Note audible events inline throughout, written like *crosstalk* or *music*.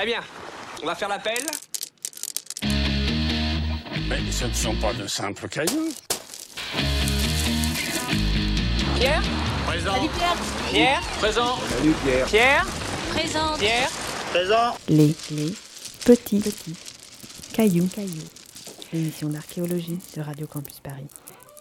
Très bien. On va faire l'appel. Mais ce ne sont pas de simples cailloux. Pierre Présent. Pierre Présent. Pierre Présente. Pierre Présent. Les, les petits, petits cailloux, cailloux. L'émission d'archéologie de Radio Campus Paris.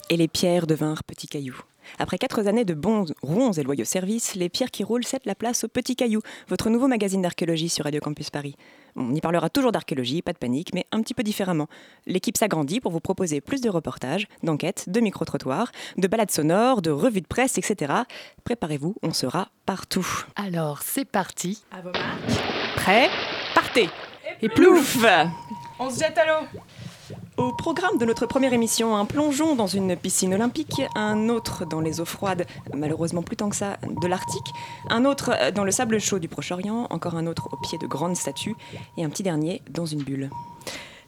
Et les pierres devinrent petits cailloux. Après quatre années de bons, ronds et loyaux services, les pierres qui roulent cèdent la place aux petits cailloux, votre nouveau magazine d'archéologie sur Radio Campus Paris. On y parlera toujours d'archéologie, pas de panique, mais un petit peu différemment. L'équipe s'agrandit pour vous proposer plus de reportages, d'enquêtes, de micro-trottoirs, de balades sonores, de revues de presse, etc. Préparez-vous, on sera partout. Alors, c'est parti. À vos marques. Prêt? Partez Et Plouf On se jette à l'eau. Au programme de notre première émission, un plongeon dans une piscine olympique, un autre dans les eaux froides, malheureusement plus tant que ça, de l'Arctique, un autre dans le sable chaud du Proche-Orient, encore un autre au pied de grandes statues, et un petit dernier dans une bulle.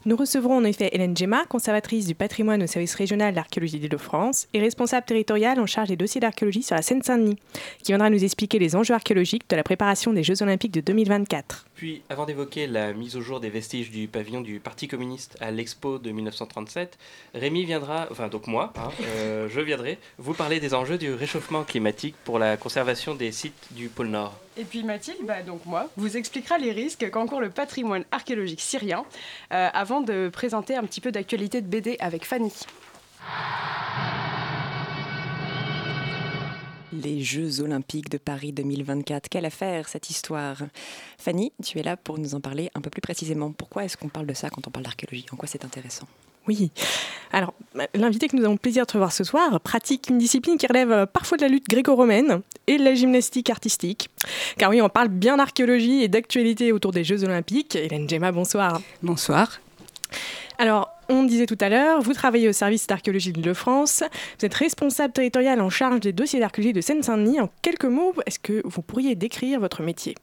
Nous recevrons en effet Hélène Gemma, conservatrice du patrimoine au service régional d'archéologie d'Île-de-France et responsable territoriale en charge des dossiers d'archéologie sur la Seine-Saint-Denis, qui viendra nous expliquer les enjeux archéologiques de la préparation des Jeux Olympiques de 2024. Puis, avant d'évoquer la mise au jour des vestiges du pavillon du Parti communiste à l'Expo de 1937, Rémi viendra, enfin donc moi, hein, euh, je viendrai vous parler des enjeux du réchauffement climatique pour la conservation des sites du pôle Nord. Et puis Mathilde, bah, donc moi, vous expliquera les risques qu'encourt le patrimoine archéologique syrien euh, avant de présenter un petit peu d'actualité de BD avec Fanny. Les Jeux Olympiques de Paris 2024, quelle affaire cette histoire? Fanny, tu es là pour nous en parler un peu plus précisément. Pourquoi est-ce qu'on parle de ça quand on parle d'archéologie? En quoi c'est intéressant? Oui. Alors, l'invité que nous avons le plaisir de recevoir ce soir pratique une discipline qui relève euh, parfois de la lutte gréco-romaine et de la gymnastique artistique. Car oui, on parle bien d'archéologie et d'actualité autour des Jeux Olympiques. Hélène Gemma, bonsoir. Bonsoir. Alors, on disait tout à l'heure, vous travaillez au service d'archéologie de France. Vous êtes responsable territorial en charge des dossiers d'archéologie de Seine-Saint-Denis. En quelques mots, est-ce que vous pourriez décrire votre métier?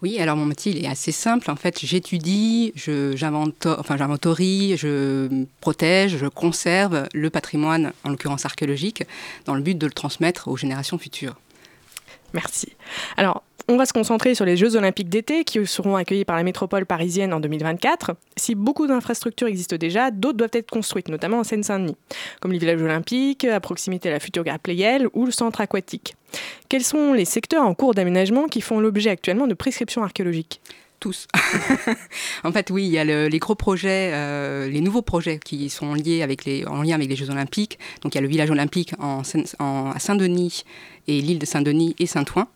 Oui, alors mon métier est assez simple. En fait, j'étudie, je- j'invento- enfin, j'inventorie, je protège, je conserve le patrimoine, en l'occurrence archéologique, dans le but de le transmettre aux générations futures. Merci. Alors, on va se concentrer sur les Jeux Olympiques d'été qui seront accueillis par la métropole parisienne en 2024. Si beaucoup d'infrastructures existent déjà, d'autres doivent être construites, notamment en Seine-Saint-Denis, comme les villages olympiques, à proximité de la future gare Pleyel ou le centre aquatique. Quels sont les secteurs en cours d'aménagement qui font l'objet actuellement de prescriptions archéologiques? Tous. *laughs* en fait, oui, il y a le- les gros projets, euh, les nouveaux projets qui sont liés avec les, en lien avec les Jeux Olympiques. Donc, il y a le village olympique en, à Saint-Denis et l'île de Saint-Denis et Saint-Ouen.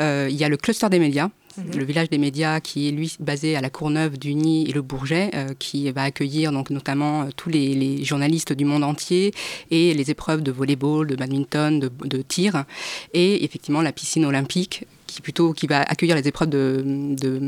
Euh, il y a le cluster des médias. Le village des médias qui est lui basé à la Courneuve, Duny et le Bourget, euh, qui va accueillir donc notamment tous les, les journalistes du monde entier et les épreuves de volleyball, de badminton, de, de tir, et effectivement la piscine olympique qui plutôt qui va accueillir les épreuves de, de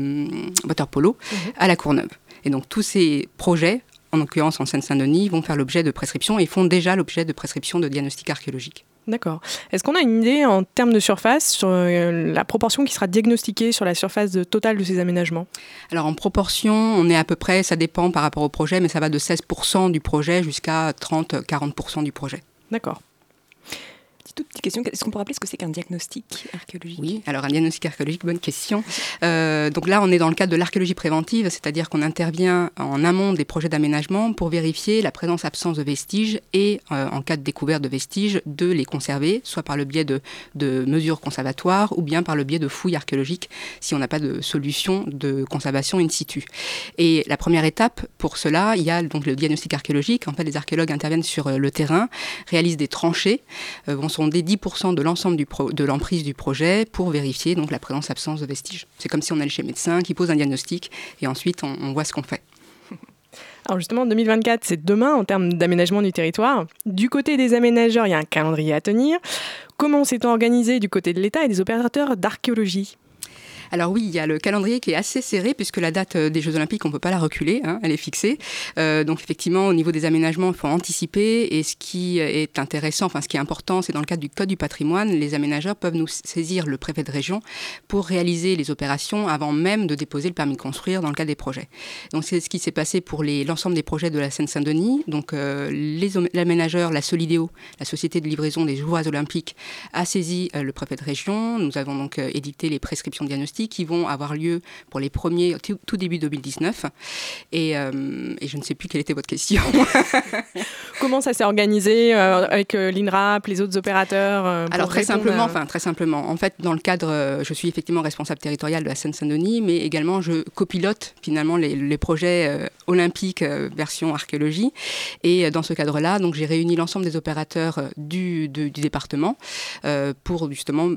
water polo à la Courneuve. Et donc tous ces projets, en l'occurrence en Seine-Saint-Denis, vont faire l'objet de prescriptions et font déjà l'objet de prescriptions de diagnostic archéologique. D'accord. Est-ce qu'on a une idée en termes de surface sur euh, la proportion qui sera diagnostiquée sur la surface totale de ces aménagements? Alors en proportion, on est à peu près, ça dépend par rapport au projet, mais ça va de 16% du projet jusqu'à 30-40% du projet. D'accord. Petite question, est-ce qu'on peut rappeler ce que c'est qu'un diagnostic archéologique? Oui, alors un diagnostic archéologique, bonne question. Euh, donc là, on est dans le cadre de l'archéologie préventive, c'est-à-dire qu'on intervient en amont des projets d'aménagement pour vérifier la présence-absence de vestiges et, euh, en cas de découverte de vestiges, de les conserver, soit par le biais de, de mesures conservatoires ou bien par le biais de fouilles archéologiques si on n'a pas de solution de conservation in situ. Et la première étape pour cela, il y a donc le diagnostic archéologique. En fait, les archéologues interviennent sur euh, le terrain, réalisent des tranchées, euh, vont sonder 10% de l'ensemble de l'emprise du projet pour vérifier donc la présence-absence de vestiges. C'est comme si on allait chez le médecin qui pose un diagnostic et ensuite on, voit ce qu'on fait. *laughs* Alors justement, 2024, c'est demain en termes d'aménagement du territoire. Du côté des aménageurs, il y a un calendrier à tenir. Comment s'est organisé du côté de l'État et des opérateurs d'archéologie? Alors oui, il y a le calendrier qui est assez serré puisque la date euh, des Jeux Olympiques, on ne peut pas la reculer, hein, elle est fixée. Euh, donc effectivement, au niveau des aménagements, il faut anticiper. Et ce qui est intéressant, enfin ce qui est important, c'est dans le cadre du Code du patrimoine, les aménageurs peuvent nous saisir le préfet de région pour réaliser les opérations avant même de déposer le permis de construire dans le cadre des projets. Donc c'est ce qui s'est passé pour l'ensemble des projets de la Seine-Saint-Denis. Donc euh, l'aménageur, la Solidéo, la société de livraison des Joueurs olympiques, a saisi euh, le préfet de région. Nous avons donc euh, édicté les prescriptions de qui vont avoir lieu pour les premiers tout, début 2019. Et, euh, et, je ne sais plus quelle était votre question. *laughs* Comment ça s'est organisé euh, avec euh, l'INRAP, les autres opérateurs Alors très simplement, à... enfin très simplement. En fait, dans le cadre, je suis effectivement responsable territorial de la Seine-Saint-Denis, mais également je copilote finalement les, les projets olympiques version archéologie. Et dans ce cadre-là, donc j'ai réuni l'ensemble des opérateurs du, de, du département pour justement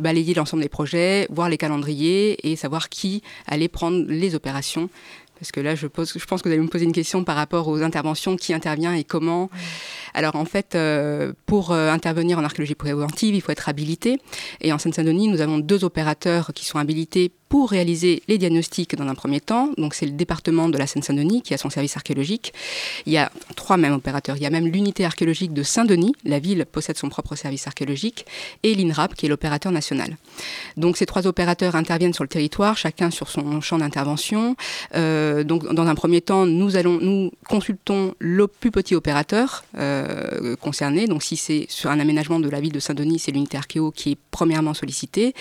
balayer l'ensemble des projets, voir les calendriers et savoir qui allait prendre les opérations. Parce que là, je, pense que vous allez me poser une question par rapport aux interventions, qui intervient et comment. Alors en fait, euh, pour euh, intervenir en archéologie préventive, il faut être habilité. Et en Seine-Saint-Denis, nous avons deux opérateurs qui sont habilités pour réaliser les diagnostics dans un premier temps. Donc c'est le département de la Seine-Saint-Denis qui a son service archéologique. Il y a trois mêmes opérateurs. Il y a même l'unité archéologique de Saint-Denis. La ville possède son propre service archéologique. Et l'INRAP qui est l'opérateur national. Donc ces trois opérateurs interviennent sur le territoire, chacun sur son champ d'intervention. Euh, donc dans un premier temps, nous, allons, nous consultons le plus petit opérateur euh, concerné. Donc si c'est sur un aménagement de la ville de Saint-Denis, c'est l'unité archéo qui est premièrement sollicitée.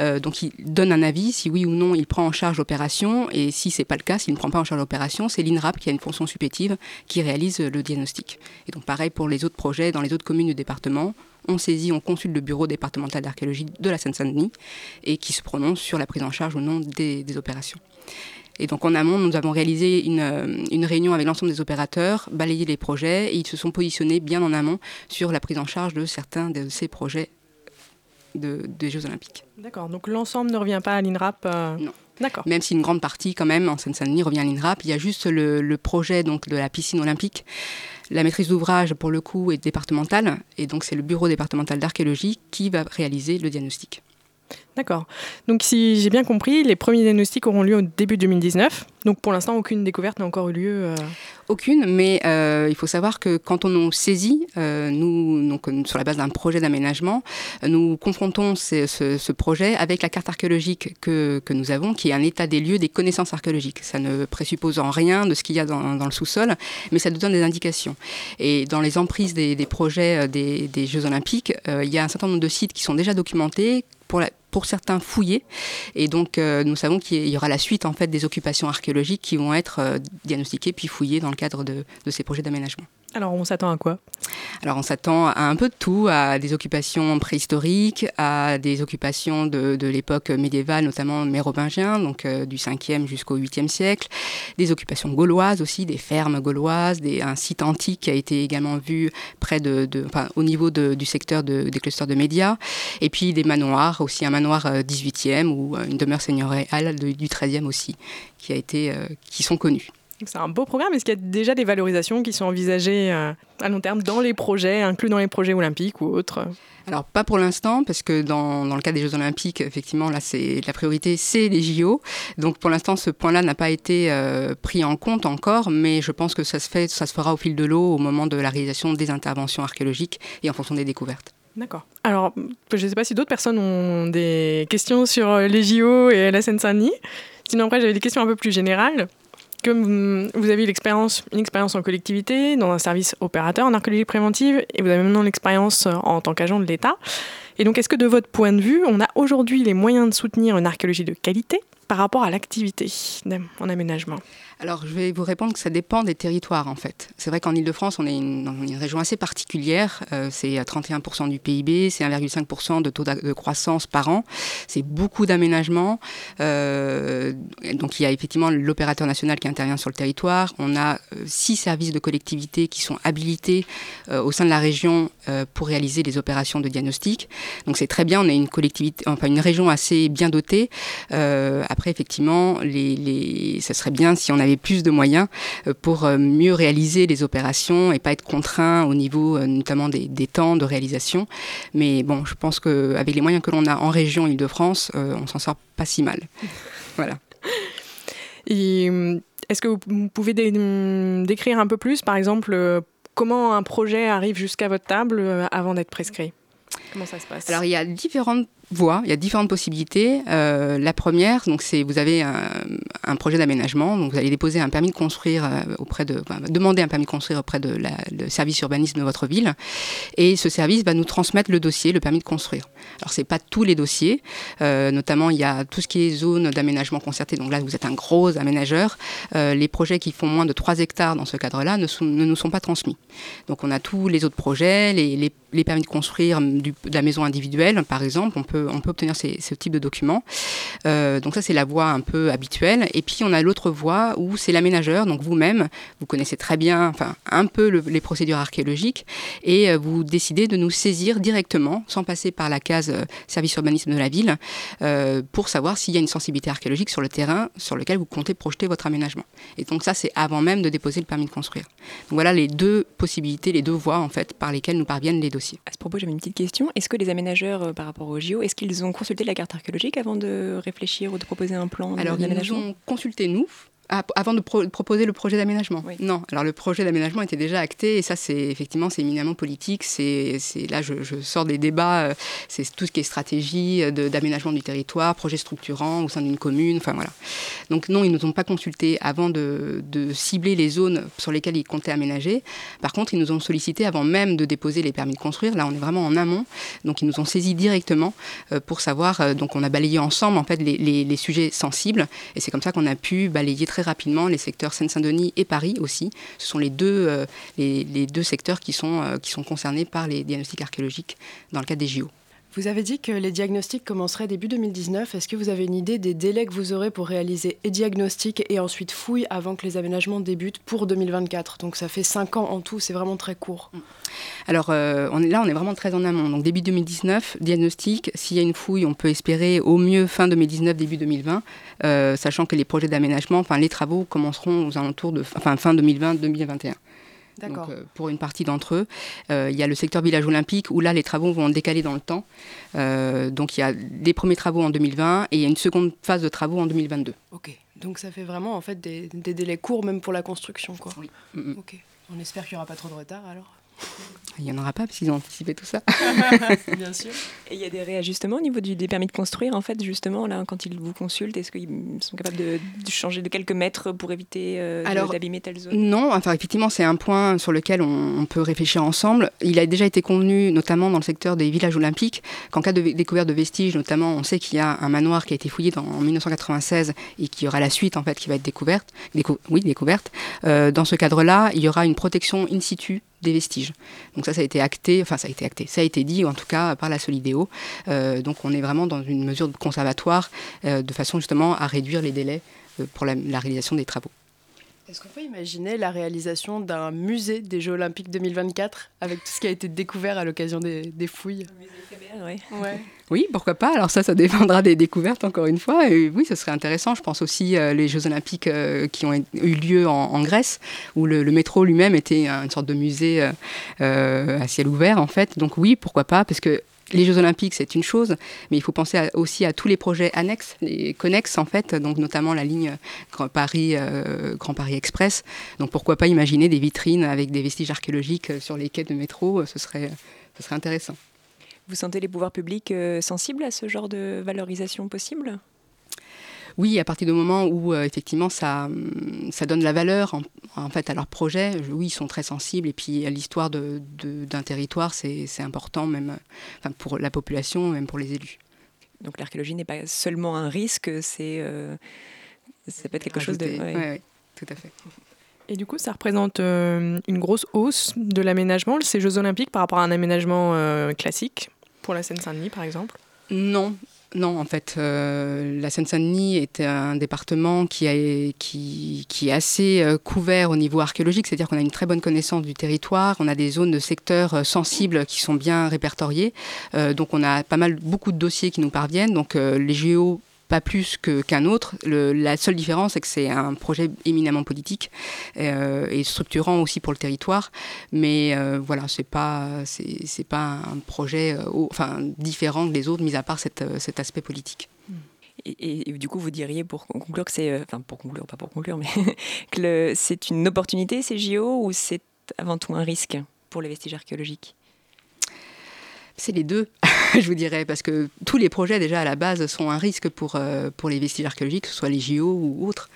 Euh, donc il donne un avis oui ou non il prend en charge l'opération. Et si ce n'est pas le cas, s'il ne prend pas en charge l'opération, c'est l'INRAP qui a une fonction supplétive qui réalise le diagnostic. Et donc pareil pour les autres projets dans les autres communes du département. On saisit, on consulte le bureau départemental d'archéologie de la Seine-Saint-Denis et qui se prononce sur la prise en charge ou non des, opérations. Et donc en amont, nous avons réalisé une, une réunion avec l'ensemble des opérateurs, balayé les projets et ils se sont positionnés bien en amont sur la prise en charge de certains de ces projets de, des Jeux Olympiques. D'accord, donc l'ensemble ne revient pas à l'INRAP euh... Non. D'accord. Même si une grande partie, quand même, en Seine-Saint-Denis revient à l'INRAP, il y a juste le, le, projet donc, de la piscine olympique. La maîtrise d'ouvrage, pour le coup, est départementale, et donc c'est le bureau départemental d'archéologie qui va réaliser le diagnostic. D'accord. Donc si j'ai bien compris, les premiers diagnostics auront lieu au début 2019. Donc pour l'instant, aucune découverte n'a encore eu lieu. Euh... Aucune, mais euh, il faut savoir que quand on saisit, euh, nous, donc, sur la base d'un projet d'aménagement, nous confrontons ce, projet avec la carte archéologique que, nous avons, qui est un état des lieux des connaissances archéologiques. Ça ne présuppose en rien de ce qu'il y a dans, le sous-sol, mais ça nous donne des indications. Et dans les emprises des, projets des, Jeux Olympiques, il y a un certain nombre de sites qui sont déjà documentés pour, certains fouillés. Et donc, euh, nous savons qu'il y aura la suite en fait des occupations archéologiques qui vont être euh, diagnostiquées puis fouillées dans le cadre de ces projets d'aménagement. Alors, on s'attend à quoi? Alors, on s'attend à un peu de tout, à des occupations préhistoriques, à des occupations de, de l'époque médiévale, notamment mérovingien, donc euh, du 5e jusqu'au 8e siècle, des occupations gauloises aussi, des fermes gauloises, un site antique qui a été également vu près de, enfin, au niveau du secteur de, des clusters de médias, et puis des manoirs, aussi un manoir euh, 18e ou une demeure seigneuriale du 13e aussi, qui, a été, euh, qui sont connus. C'est un beau programme. Est-ce qu'il y a déjà des valorisations qui sont envisagées euh, à long terme dans les projets, inclus dans les projets olympiques ou autres? Alors pas pour l'instant parce que dans, dans, le cas des Jeux Olympiques, effectivement là c'est la priorité c'est les JO. Donc pour l'instant ce point-là n'a pas été euh, pris en compte encore, mais je pense que ça se fait, ça se fera au fil de l'eau au moment de la réalisation des interventions archéologiques et en fonction des découvertes. D'accord. Alors, je ne sais pas si d'autres personnes ont des questions sur les JO et la Seine-Saint-Denis. Sinon, après, j'avais des questions un peu plus générales comme vous avez une expérience en collectivité, dans un service opérateur en archéologie préventive, et vous avez maintenant l'expérience en tant qu'agent de l'État. Et donc, est-ce que de votre point de vue, on a aujourd'hui les moyens de soutenir une archéologie de qualité par rapport à l'activité en aménagement? Alors, je vais vous répondre que ça dépend des territoires, en fait. C'est vrai qu'en Ile-de-France, on est une, une, région assez particulière. Euh, c'est à 31% du PIB, c'est 1,5% de taux de croissance par an. C'est beaucoup d'aménagements. Euh, donc, il y a effectivement l'opérateur national qui intervient sur le territoire. On a euh, six services de collectivité qui sont habilités au sein de la région pour réaliser les opérations de diagnostic. Donc, c'est très bien. On a une collectivité, enfin, une région assez bien dotée. Après, effectivement, les, ça serait bien si on avait plus de moyens euh, pour mieux réaliser les opérations et pas être contraint au niveau notamment des, des temps de réalisation. Mais bon, je pense qu'avec les moyens que l'on a en région Île-de-France, euh, on s'en sort pas si mal. *laughs* voilà. Et est-ce que vous pouvez dé décrire un peu plus, par exemple, comment un projet arrive jusqu'à votre table avant d'être prescrit? Comment ça se passe? Alors, il y a différentes voies, il y a différentes possibilités. Euh, la première, donc c'est vous avez un, projet d'aménagement. Donc vous allez déposer un permis de construire euh, auprès de, demander un permis de construire auprès de le service urbanisme de votre ville, et ce service va nous transmettre le dossier, le permis de construire. Alors c'est pas tous les dossiers, euh, notamment il y a tout ce qui est zone d'aménagement concerté. Donc là vous êtes un gros aménageur. Les projets qui font moins de 3 hectares dans ce cadre-là ne, ne nous sont pas transmis. Donc on a tous les autres projets, les, les- permis de construire de la maison individuelle, par exemple, on peut, on peut obtenir ces- ce type de documents. Euh, donc ça, c'est la voie un peu habituelle. Et puis, on a l'autre voie où c'est l'aménageur, donc vous-même, vous connaissez très bien, enfin, un peu le- les procédures archéologiques, et euh, vous décidez de nous saisir directement, sans passer par la case euh, service urbanisme de la ville, pour savoir s'il y a une sensibilité archéologique sur le terrain sur lequel vous comptez projeter votre aménagement. Et donc ça, c'est avant même de déposer le permis de construire. Donc voilà les deux possibilités, les deux voies, en fait, par lesquelles nous parviennent les dossiers. À ce propos, j'avais une petite question. Est-ce que les aménageurs, par rapport au JO, est-ce qu'ils ont consulté la carte archéologique avant de réfléchir ou de proposer un plan Alors, ils nous ont consulté, nous, ah, avant de pro- proposer le projet d'aménagement. Oui. Non, alors le projet d'aménagement était déjà acté, et ça, c'est effectivement, c'est éminemment politique. C'est là, je, je sors des débats, euh, c'est tout ce qui est stratégie euh, d'aménagement du territoire, projet structurant au sein d'une commune, enfin voilà. Donc non, ils ne nous ont pas consultés avant de, de cibler les zones sur lesquelles ils comptaient aménager. Par contre, ils nous ont sollicité avant même de déposer les permis de construire. Là, on est vraiment en amont. Donc, ils nous ont saisis directement euh, pour savoir. euh, donc, on a balayé ensemble en fait les, les- les sujets sensibles, et c'est comme ça qu'on a pu balayer très rapidement les secteurs Seine-Saint-Denis et Paris aussi. Ce sont les deux, euh, secteurs qui sont, euh, qui sont concernés par les diagnostics archéologiques dans le cadre des JO. Vous avez dit que les diagnostics commenceraient début 2019. Est-ce que vous avez une idée des délais que vous aurez pour réaliser et diagnostic et ensuite fouille avant que les aménagements débutent pour 2024 Donc ça fait 5 ans en tout, c'est vraiment très court. Alors euh, là, on est vraiment très en amont. Donc début 2019, diagnostic. S'il y a une fouille, on peut espérer au mieux fin 2019, début 2020, euh, sachant que les projets d'aménagement, enfin les travaux commenceront aux alentours de enfin, fin 2020-2021. D'accord. Donc, euh, pour une partie d'entre eux, Euh, il y a le secteur village olympique où là les travaux vont décaler dans le temps. Euh, donc il y a des premiers travaux en 2020 et il y a une seconde phase de travaux en 2022. Ok. Donc ça fait vraiment en fait des, des délais courts même pour la construction, quoi. Oui. Mm. Ok. On espère qu'il n'y aura pas trop de retard alors. Il n'y en aura pas parce qu'ils ont anticipé tout ça. *laughs* Bien sûr. Et il y a des réajustements au niveau du, des permis de construire, en fait, justement, là, quand ils vous consultent, est-ce qu'ils sont capables de, de changer de quelques mètres pour éviter euh, d'abîmer telle zone? Non, enfin effectivement c'est un point sur lequel on, on peut réfléchir ensemble. Il a déjà été convenu, notamment dans le secteur des villages olympiques, qu'en cas de découverte de vestiges, notamment on sait qu'il y a un manoir qui a été fouillé dans- en 1996 et qu'il y aura la suite en fait qui va être découverte, décou- oui découverte. Euh, dans ce cadre-là, il y aura une protection in situ des vestiges. Donc ça, ça a été acté, enfin ça a été acté, ça a été dit en tout cas par la Solidéo. Euh, donc on est vraiment dans une mesure conservatoire euh, de façon justement à réduire les délais euh, pour la réalisation des travaux. Est-ce qu'on peut imaginer la réalisation d'un musée des Jeux Olympiques 2024 avec tout ce qui a été découvert à l'occasion des, des fouilles? Ouais. Oui, pourquoi pas? Alors ça, ça dépendra des découvertes, encore une fois. Et oui, ce serait intéressant. Je pense aussi euh, les Jeux Olympiques euh, qui ont eu lieu en, en Grèce, où le, le métro lui-même était une sorte de musée euh, euh, à ciel ouvert, en fait. Donc oui, pourquoi pas, parce que les Jeux Olympiques, c'est une chose, mais il faut penser aussi à tous les projets annexes, connexes, en fait, donc notamment la ligne Grand Paris, euh, Grand Paris Express. Donc pourquoi pas imaginer des vitrines avec des vestiges archéologiques euh, sur les quais de métro, euh, ce serait, ce serait intéressant. Vous sentez les pouvoirs publics euh, sensibles à ce genre de valorisation possible? Oui, à partir du moment où euh, effectivement ça, hum, ça donne la valeur en, en fait à leur projet, je- oui, ils sont très sensibles. Et puis à l'histoire de- de- d'un territoire, c'est c'est important même euh, enfin, pour la population, même pour les élus. Donc l'archéologie n'est pas seulement un risque, c'est euh, ça peut être quelque chose de. Ouais. ouais, ouais, tout à fait. Et du coup, ça représente euh, une grosse hausse de l'aménagement, ces Jeux Olympiques, par rapport à un aménagement euh, classique, pour la Seine-Saint-Denis par exemple? Non, non, en fait, euh, la Seine-Saint-Denis est un département qui, est assez euh, couvert au niveau archéologique, c'est-à-dire qu'on a une très bonne connaissance du territoire, on a des zones de secteurs euh, sensibles qui sont bien répertoriées, donc on a pas mal, beaucoup de dossiers qui nous parviennent, donc les géos pas plus qu'un autre. La seule différence, c'est que c'est un projet éminemment politique euh, et structurant aussi pour le territoire. Mais euh, voilà, c'est pas pas un projet euh, enfin différent les autres, mis à part euh, cet aspect politique. Et, du coup, vous diriez pour conclure que c'est, enfin pour conclure, pas pour conclure, mais *laughs* que c'est une opportunité ces JO ou c'est avant tout un risque pour les vestiges archéologiques? C'est les deux, *laughs* je vous dirais, parce que tous les projets déjà à la base sont un risque pour, euh, pour les vestiges archéologiques, que ce soit les JO ou autres.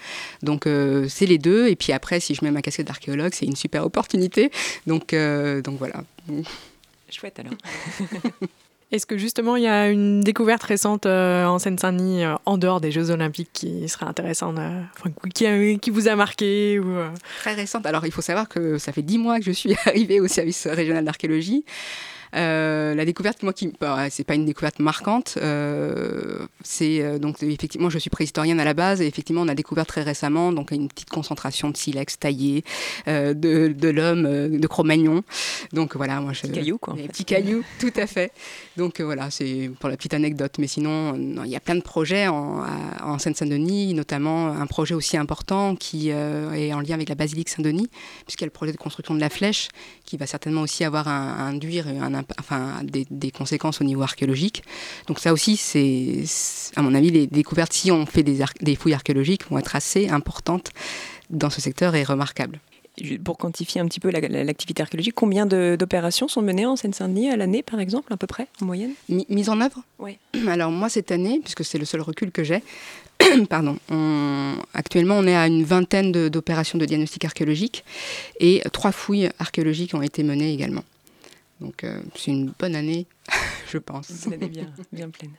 Donc c'est les deux. Et puis après, si je mets ma casquette d'archéologue, c'est une super opportunité. Donc, donc voilà. *laughs* Chouette alors. *laughs* Est-ce que justement il y a une découverte récente euh, en Seine-Saint-Denis euh, en dehors des Jeux Olympiques qui serait intéressante, euh, qui, qui, vous a marqué ou, Très récente. Alors il faut savoir que ça fait dix mois que je suis arrivée au service régional d'archéologie. Euh, la découverte, moi, qui, bah, c'est pas une découverte marquante. Euh, c'est euh, donc effectivement, je suis préhistorienne à la base et effectivement, on a découvert très récemment donc une petite concentration de silex taillé de, de l'homme de Cro-Magnon. Donc voilà, moi, je, petits cailloux quoi. Petits cailloux, *laughs* tout à fait. Donc voilà, c'est pour la petite anecdote. Mais sinon, il y a plein de projets en, en Seine-Saint-Denis, notamment un projet aussi important qui est en lien avec la basilique Saint-Denis, puisqu'il y a le projet de construction de la flèche qui va certainement aussi avoir un, un induire un enfin, des, conséquences au niveau archéologique. Donc ça aussi, c'est, à mon avis, les découvertes, si on fait des, des fouilles archéologiques, vont être assez importantes dans ce secteur et remarquables pour quantifier un petit peu l'activité archéologique, combien d'opérations sont menées en Seine-Saint-Denis à l'année, par exemple, à peu près, en moyenne? Mise en œuvre? Oui. *clears throat* Alors moi, cette année, puisque c'est le seul recul que j'ai, *clears throat* pardon, actuellement, on est à une vingtaine d'opérations de, de diagnostic archéologique et trois fouilles archéologiques ont été menées également. Donc euh, c'est une bonne année, *laughs* je pense. Une année bien, bien pleine.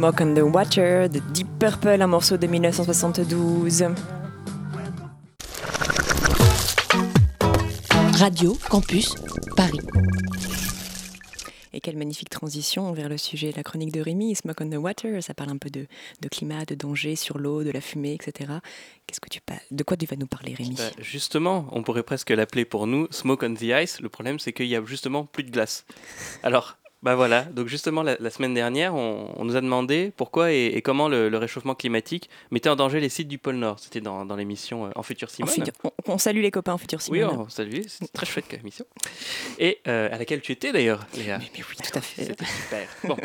Smoke on the Water de Deep Purple, un morceau de 1972. Radio Campus Paris. Et quelle magnifique transition vers le sujet de la chronique de Rémi, Smoke on the Water. Ça parle un peu de, de climat, de danger sur l'eau, de la fumée, etc. Qu'est-ce que tu de quoi tu vas nous parler, Rémi? Bah, justement, on pourrait presque l'appeler pour nous Smoke on the Ice. Le problème, c'est qu'il y a justement plus de glace. Alors, bah voilà. Donc justement, la, la semaine dernière, on, on nous a demandé pourquoi et, et comment le, le réchauffement climatique mettait en danger les sites du pôle Nord. C'était dans, dans l'émission euh, En Futur En Simone. futur- on, on salue les copains en futur Oui, Simone. on salue. C'était très chouette comme émission. Et euh, à laquelle tu étais d'ailleurs, Léa. Mais, mais oui, tout à fait. C'était super. Bon.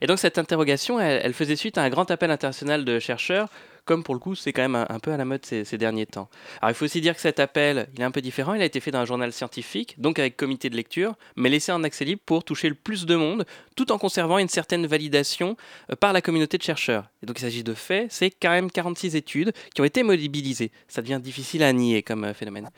Et donc cette interrogation, elle, elle faisait suite à un grand appel international de chercheurs, comme pour le coup c'est quand même un, peu à la mode ces, derniers temps. Alors il faut aussi dire que cet appel, il est un peu différent, il a été fait dans un journal scientifique, donc avec comité de lecture, mais laissé en accès libre pour toucher le plus de monde, tout en conservant une certaine validation euh, par la communauté de chercheurs. Et donc il s'agit de faits, c'est quand même 46 études qui ont été mobilisées. Ça devient difficile à nier comme euh, phénomène.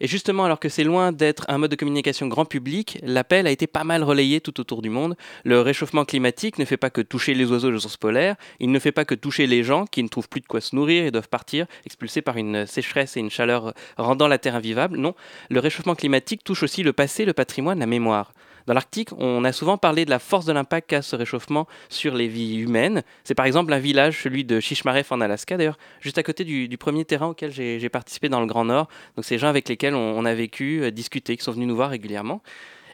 Et justement, alors que c'est loin d'être un mode de communication grand public, l'appel a été pas mal relayé tout autour du monde. Le réchauffement climatique ne fait pas que toucher les oiseaux et les polaires, il ne fait pas que toucher les gens qui ne trouvent plus de quoi se nourrir et doivent partir, expulsés par une sécheresse et une chaleur rendant la Terre invivable. Non, le réchauffement climatique touche aussi le passé, le patrimoine, la mémoire. Dans l'Arctique, on a souvent parlé de la force de l'impact qu'a ce réchauffement sur les vies humaines. C'est par exemple un village, celui de Shishmaref en Alaska, d'ailleurs, juste à côté du, premier terrain auquel j'ai participé dans le Grand Nord. Donc ces gens avec lesquels on, a vécu, euh, discuté, qui sont venus nous voir régulièrement.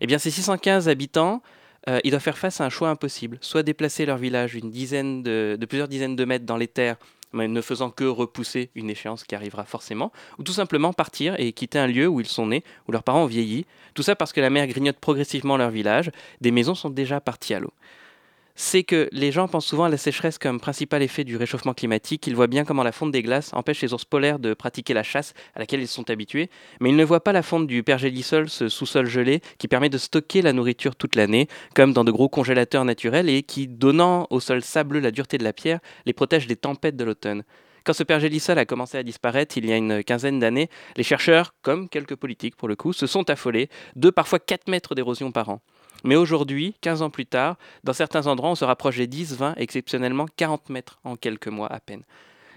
Eh bien, ces 615 habitants, euh, ils doivent faire face à un choix impossible. Soit déplacer leur village une dizaine de plusieurs dizaines de mètres dans les terres, ne faisant que repousser une échéance qui arrivera forcément, ou tout simplement partir et quitter un lieu où ils sont nés, où leurs parents ont vieilli. Tout ça parce que la mer grignote progressivement leur village. Des maisons sont déjà parties à l'eau c'est que les gens pensent souvent à la sécheresse comme principal effet du réchauffement climatique. Ils voient bien comment la fonte des glaces empêche les ours polaires de pratiquer la chasse à laquelle ils sont habitués, mais ils ne voient pas la fonte du pergélisol, ce sous-sol gelé qui permet de stocker la nourriture toute l'année, comme dans de gros congélateurs naturels et qui, donnant au sol sableux la dureté de la pierre, les protège des tempêtes de l'automne. Quand ce pergélisol a commencé à disparaître il y a une quinzaine d'années, les chercheurs, comme quelques politiques pour le coup, se sont affolés de parfois 4 mètres d'érosion par an. Mais aujourd'hui, 15 ans plus tard, dans certains endroits, on se rapproche des 10, 20, exceptionnellement 40 mètres en quelques mois à peine.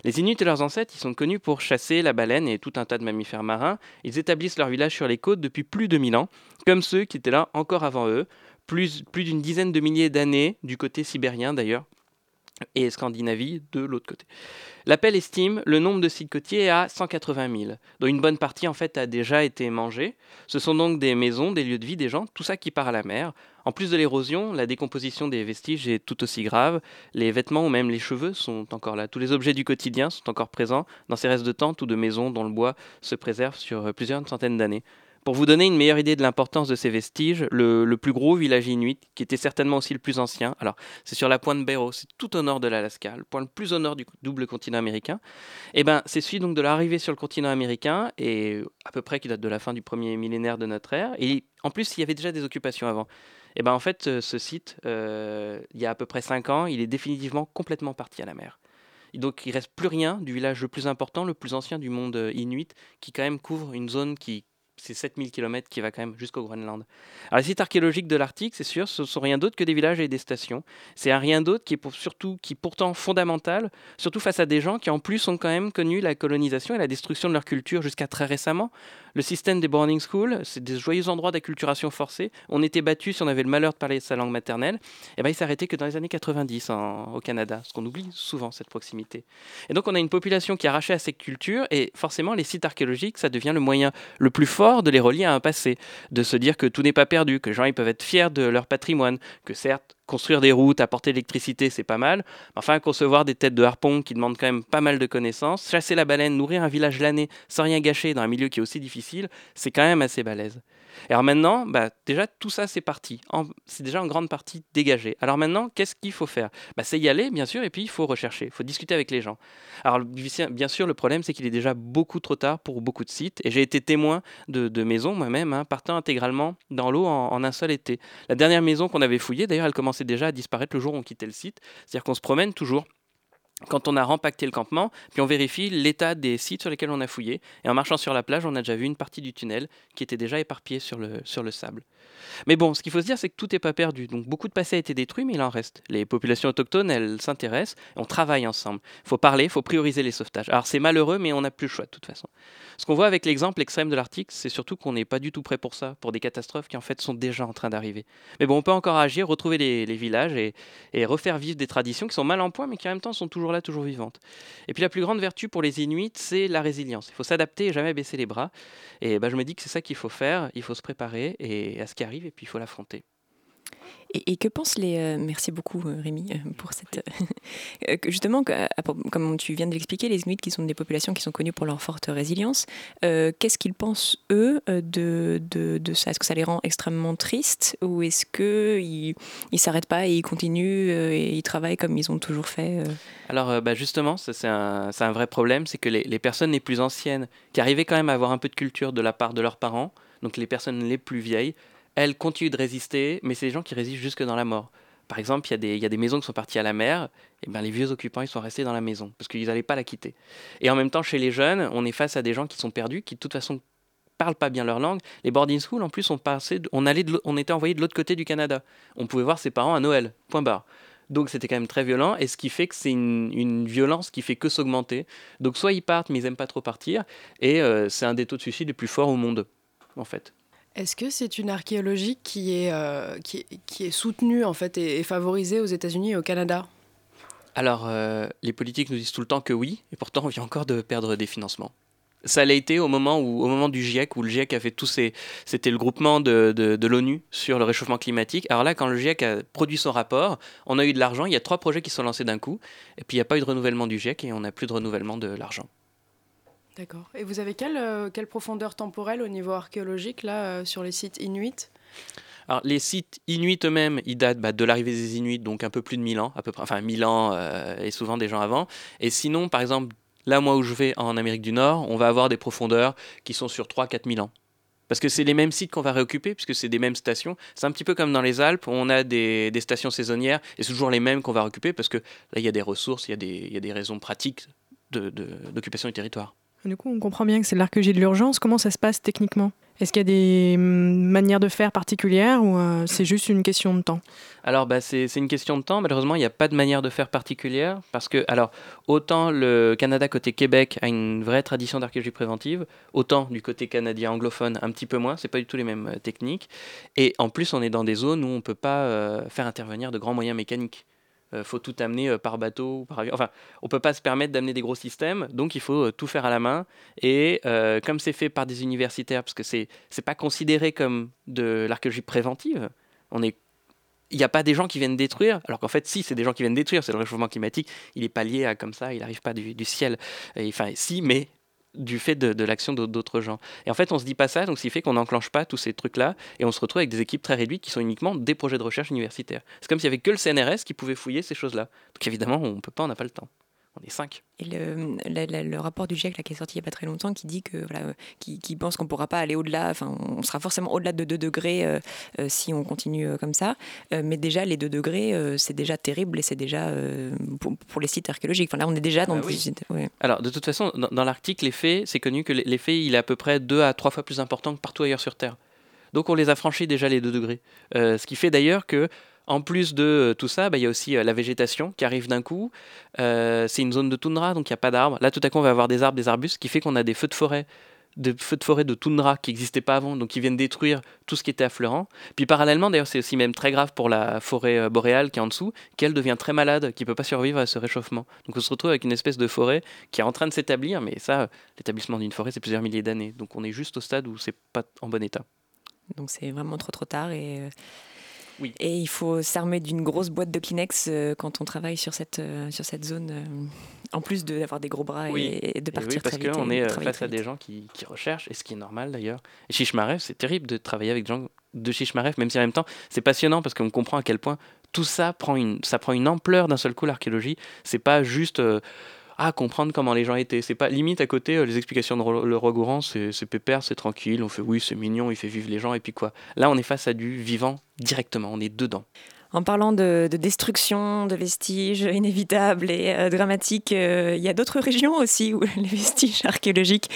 Les Inuits et leurs ancêtres, ils sont connus pour chasser la baleine et tout un tas de mammifères marins. Ils établissent leur village sur les côtes depuis plus de 1000 ans, comme ceux qui étaient là encore avant eux, plus, plus d'une dizaine de milliers d'années, du côté sibérien d'ailleurs, et Scandinavie de l'autre côté. L'appel estime le nombre de sites côtiers à 180 000, dont une bonne partie en fait a déjà été mangée. Ce sont donc des maisons, des lieux de vie, des gens, tout ça qui part à la mer. En plus de l'érosion, la décomposition des vestiges est tout aussi grave. Les vêtements ou même les cheveux sont encore là. Tous les objets du quotidien sont encore présents dans ces restes de tentes ou de maisons dont le bois se préserve sur plusieurs centaines d'années. Pour vous donner une meilleure idée de l'importance de ces vestiges, le, plus gros village inuit, qui était certainement aussi le plus ancien, alors c'est sur la pointe Barrow, c'est tout au nord de l'Alaska, le point le plus au nord du double continent américain, et ben c'est celui donc de l'arrivée sur le continent américain, et à peu près qui date de la fin du premier millénaire de notre ère, et en plus il y avait déjà des occupations avant. Et ben en fait ce site, euh, il y a à peu près 5 ans, il est définitivement complètement parti à la mer. Donc il reste plus rien du village le plus important, le plus ancien du monde euh, inuit, qui quand même couvre une zone qui c'est 7000 km qui va quand même jusqu'au Groenland. Alors les sites archéologiques de l'Arctique, c'est sûr, ce sont rien d'autre que des villages et des stations. C'est un rien d'autre qui est surtout, qui est pourtant fondamental, surtout face à des gens qui en plus ont quand même connu la colonisation et la destruction de leur culture jusqu'à très récemment. Le système des boarding schools, c'est des joyeux endroits d'acculturation forcée. On était battu si on avait le malheur de parler sa langue maternelle. Et ben il arrêté que dans les années 90 en, au Canada, ce qu'on oublie souvent cette proximité. Et donc on a une population qui est arrachée à cette culture et forcément les sites archéologiques, ça devient le moyen le plus fort de les relier à un passé, de se dire que tout n'est pas perdu, que les gens ils peuvent être fiers de leur patrimoine, que certes construire des routes, apporter l'électricité, c'est pas mal. Enfin, concevoir des têtes de harpon qui demandent quand même pas mal de connaissances, chasser la baleine, nourrir un village l'année sans rien gâcher dans un milieu qui est aussi difficile, c'est quand même assez balèze. Alors maintenant, bah, déjà tout ça c'est parti, c'est déjà en grande partie dégagé. Alors maintenant, qu'est-ce qu'il faut faire? Bah, C'est y aller, bien sûr, et puis il faut rechercher, il faut discuter avec les gens. Alors bien sûr, le problème c'est qu'il est déjà beaucoup trop tard pour beaucoup de sites, et j'ai été témoin de, de maisons moi-même, hein, partant intégralement dans l'eau en, en, un seul été. La dernière maison qu'on avait fouillée, d'ailleurs, elle commençait déjà à disparaître le jour où on quittait le site, c'est-à-dire qu'on se promène toujours quand on a rempacté le campement, puis on vérifie l'état des sites sur lesquels on a fouillé. Et en marchant sur la plage, on a déjà vu une partie du tunnel qui était déjà éparpillée sur le, sur le sable. Mais bon, ce qu'il faut se dire, c'est que tout n'est pas perdu. Donc beaucoup de passé a été détruit, mais il en reste. Les populations autochtones, elles s'intéressent, on travaille ensemble. Il faut parler, il faut prioriser les sauvetages. Alors c'est malheureux, mais on n'a plus le choix de toute façon. Ce qu'on voit avec l'exemple extrême de l'Arctique, c'est surtout qu'on n'est pas du tout prêt pour ça, pour des catastrophes qui en fait sont déjà en train d'arriver. Mais bon, on peut encore agir, retrouver les, villages et, et, refaire vivre des traditions qui sont mal en point, mais qui en même temps sont toujours toujours vivantes. Et puis la plus grande vertu pour les Inuits, c'est la résilience. Il faut s'adapter et jamais baisser les bras. Et ben, je me dis que c'est ça qu'il faut faire. Il faut se préparer et à ce qui arrive, et puis il faut l'affronter. Et, que pensent les... Euh, merci beaucoup euh, Rémi euh, pour cette... *laughs* justement, comme tu viens de l'expliquer, les Inuits qui sont des populations qui sont connues pour leur forte résilience, qu'est-ce qu'ils pensent eux de, de, ça? Est-ce que ça les rend extrêmement tristes ou est-ce qu'ils ne s'arrêtent pas et ils continuent et ils travaillent comme ils ont toujours fait Alors bah justement, c'est un, un, vrai problème, c'est que les personnes les plus anciennes, qui arrivaient quand même à avoir un peu de culture de la part de leurs parents, donc les personnes les plus vieilles, elles continuent de résister, mais c'est des gens qui résistent jusque dans la mort. Par exemple, il y, a des maisons qui sont parties à la mer, et ben les vieux occupants ils sont restés dans la maison parce qu'ils n'allaient pas la quitter. Et en même temps, chez les jeunes, on est face à des gens qui sont perdus, qui de toute façon parlent pas bien leur langue. Les boarding schools, en plus, on, passait, on, allait on était envoyé de l'autre côté du Canada. On pouvait voir ses parents à Noël, point barre. Donc c'était quand même très violent, et ce qui fait que c'est une, violence qui fait que s'augmenter. Donc soit ils partent, mais ils n'aiment pas trop partir, et euh, c'est un des taux de suicide les plus forts au monde, en fait. Est-ce que c'est une archéologie qui est, euh, qui, qui, est soutenue en fait et, favorisée aux États-Unis et au Canada? Alors, euh, les politiques nous disent tout le temps que oui, et pourtant *laughs* on vient encore de perdre des financements. Ça l'a été au moment, où, au moment du GIEC, où le GIEC a fait tous ses... C'était le groupement de, de, de l'ONU sur le réchauffement climatique. Alors là, quand le GIEC a produit son rapport, on a eu de l'argent, il y a trois projets qui sont lancés d'un coup, et puis il n'y a pas eu de renouvellement du GIEC, et on n'a plus de renouvellement de l'argent. D'accord. Et vous avez quelle, euh, quelle, profondeur temporelle au niveau archéologique là euh, sur les sites inuits? Alors, les sites inuits eux-mêmes, ils datent bah, de l'arrivée des Inuits, donc un peu plus de 1000 ans, à peu près, enfin 1000 ans euh, et souvent des gens avant. Et sinon, par exemple, là, moi où je vais en Amérique du Nord, on va avoir des profondeurs qui sont sur 3-4 000 ans. Parce que c'est les mêmes sites qu'on va réoccuper, puisque c'est des mêmes stations. C'est un petit peu comme dans les Alpes, on a des, des stations saisonnières, et c'est toujours les mêmes qu'on va réoccuper, parce que là, il y a des ressources, il y, y a des raisons pratiques d'occupation du territoire. Du coup, on comprend bien que c'est l'archéologie de l'urgence. Comment ça se passe techniquement? Est-ce qu'il y a des hum, manières de faire particulières ou euh, c'est juste une question de temps? Alors, bah, c'est une question de temps. Malheureusement, il n'y a pas de manière de faire particulière parce que, alors, autant le Canada côté Québec a une vraie tradition d'archéologie préventive, autant du côté canadien anglophone un petit peu moins. C'est pas du tout les mêmes euh, techniques. Et en plus, on est dans des zones où on ne peut pas euh, faire intervenir de grands moyens mécaniques. Euh, faut tout amener euh, par bateau, par avion. Enfin, on peut pas se permettre d'amener des gros systèmes, donc il faut euh, tout faire à la main. Et comme c'est fait par des universitaires, parce que c'est c'est pas considéré comme de l'archéologie préventive, on est il n'y a pas des gens qui viennent détruire, alors qu'en fait, si, c'est des gens qui viennent détruire, c'est le réchauffement climatique, il n'est pas lié à comme ça, il n'arrive pas du, du ciel. enfin, si, mais du fait de, l'action d'autres gens. Et en fait, on se dit pas ça, donc ce qui fait qu'on n'enclenche pas tous ces trucs-là, et on se retrouve avec des équipes très réduites qui sont uniquement des projets de recherche universitaires. C'est comme s'il n'y avait que le CNRS qui pouvait fouiller ces choses-là. Donc évidemment, on peut pas, on n'a pas le temps. On est cinq. Et le, le, rapport du GIEC là, qui est sorti il n'y a pas très longtemps qui dit que voilà, qui, qui pense qu'on ne pourra pas aller au-delà, enfin on sera forcément au-delà de 2 degrés euh, euh, si on continue euh, comme ça. mais déjà les 2 degrés, c'est déjà terrible et c'est déjà pour, les sites archéologiques. Enfin là on est déjà dans bah Alors de toute façon, dans, dans l'Arctique, l'effet, c'est connu que l'effet il est à peu près 2 à 3 fois plus important que partout ailleurs sur Terre. Donc on les a franchis déjà les 2 degrés. ce qui fait d'ailleurs que en plus de euh, tout ça, bah, il y a aussi euh, la végétation qui arrive d'un coup. Euh, c'est une zone de toundra, donc il n'y a pas d'arbres. Là, tout à coup, on va avoir des arbres, des arbustes, ce qui fait qu'on a des feux de forêt de feux de forêt de toundra qui n'existaient pas avant, donc qui viennent détruire tout ce qui était affleurant. Puis parallèlement, d'ailleurs, c'est aussi même très grave pour la forêt boréale qui est en dessous, qu'elle devient très malade, qui ne peut pas survivre à ce réchauffement. Donc on se retrouve avec une espèce de forêt qui est en train de s'établir, mais ça, l'établissement d'une forêt, c'est plusieurs milliers d'années. Donc on est juste au stade où c'est pas en bon état. Donc c'est vraiment trop trop tard et et il faut s'armer d'une grosse boîte de Kleenex euh, quand on travaille sur cette, euh, sur cette zone, euh, en plus d'avoir des gros bras et, de partir très vite. Parce qu'on est face à des gens qui, qui, recherchent, et ce qui est normal d'ailleurs. Et Chichmarev, c'est terrible de travailler avec des gens de Chichmarev, même si en même temps, c'est passionnant parce qu'on comprend à quel point tout ça prend une, ça prend une ampleur d'un seul coup, l'archéologie. C'est pas juste à comprendre comment les gens étaient. C'est pas limite à côté, euh, les explications de le roi c'est pépère, c'est tranquille, on fait oui, c'est mignon, il fait vivre les gens, et puis quoi. Là, on est face à du vivant directement, on est dedans. En parlant de, destruction, de vestiges inévitables et euh, dramatiques, il y a d'autres régions aussi où *laughs* les vestiges archéologiques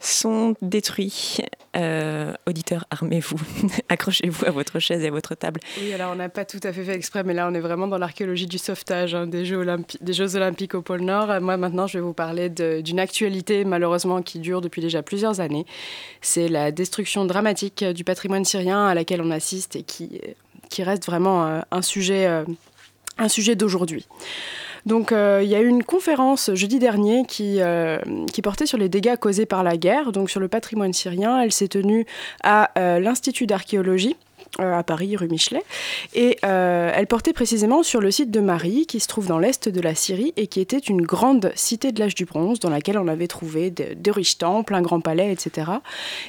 sont détruits. Euh, auditeurs, armez-vous, *laughs* accrochez-vous à votre chaise et à votre table. Oui, alors on n'a pas tout à fait fait exprès, mais là on est vraiment dans l'archéologie du sauvetage hein, des, Jeux des, Jeux olympiques au pôle Nord. Moi maintenant je vais vous parler d'une actualité malheureusement qui dure depuis déjà plusieurs années. C'est la destruction dramatique du patrimoine syrien à laquelle on assiste et qui, qui reste vraiment euh, un sujet, euh, un sujet d'aujourd'hui. Donc euh, il y a eu une conférence jeudi dernier qui, portait sur les dégâts causés par la guerre, donc sur le patrimoine syrien. Elle s'est tenue à l'Institut d'archéologie à Paris, rue Michelet. Et elle portait précisément sur le site de Marie, qui se trouve dans l'est de la Syrie et qui était une grande cité de l'âge du bronze, dans laquelle on avait trouvé de, riches temples, un grand palais, etc.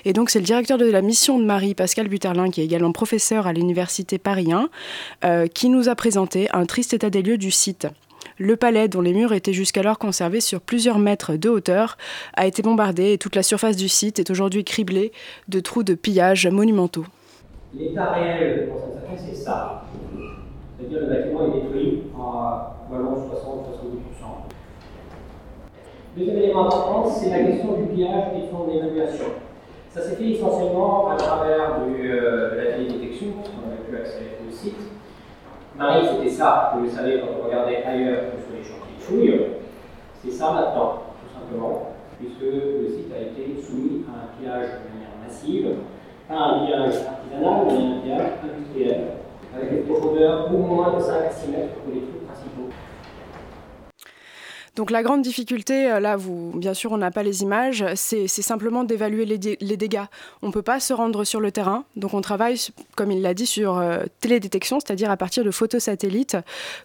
Et donc c'est le directeur de la mission de Marie, Pascal Buterlin, qui est également professeur à l'université Paris 1, qui nous a présenté un triste état des lieux du site. Le palais, dont les murs étaient jusqu'alors conservés sur plusieurs mètres de hauteur, a été bombardé et toute la surface du site est aujourd'hui criblée de trous de pillage monumentaux. L'état réel dans cette affaire, c'est ça. C'est-à-dire le bâtiment est détruit en probablement 60-70%. Deuxième élément important, c'est la question du pillage et de son évaluation. Ça s'est fait essentiellement à travers euh, de la télédétection, on a pu accéder au site, Marie, c'était ça, vous le savez quand on regardait ailleurs que sur les chantiers de fouilles. C'est ça maintenant, tout simplement, puisque le site a été soumis à un pillage de manière massive, un pillage artisanal, mais un pillage industriel, avec des profondeurs au moins de 5 à 6 mètres pour les trous principaux. Donc la grande difficulté, euh, là, vous, bien sûr, on n'a pas les images, c'est simplement d'évaluer les, dégâts. On ne peut pas se rendre sur le terrain, donc on travaille, comme il l'a dit, sur euh, télédétection, c'est-à-dire à partir de photos satellites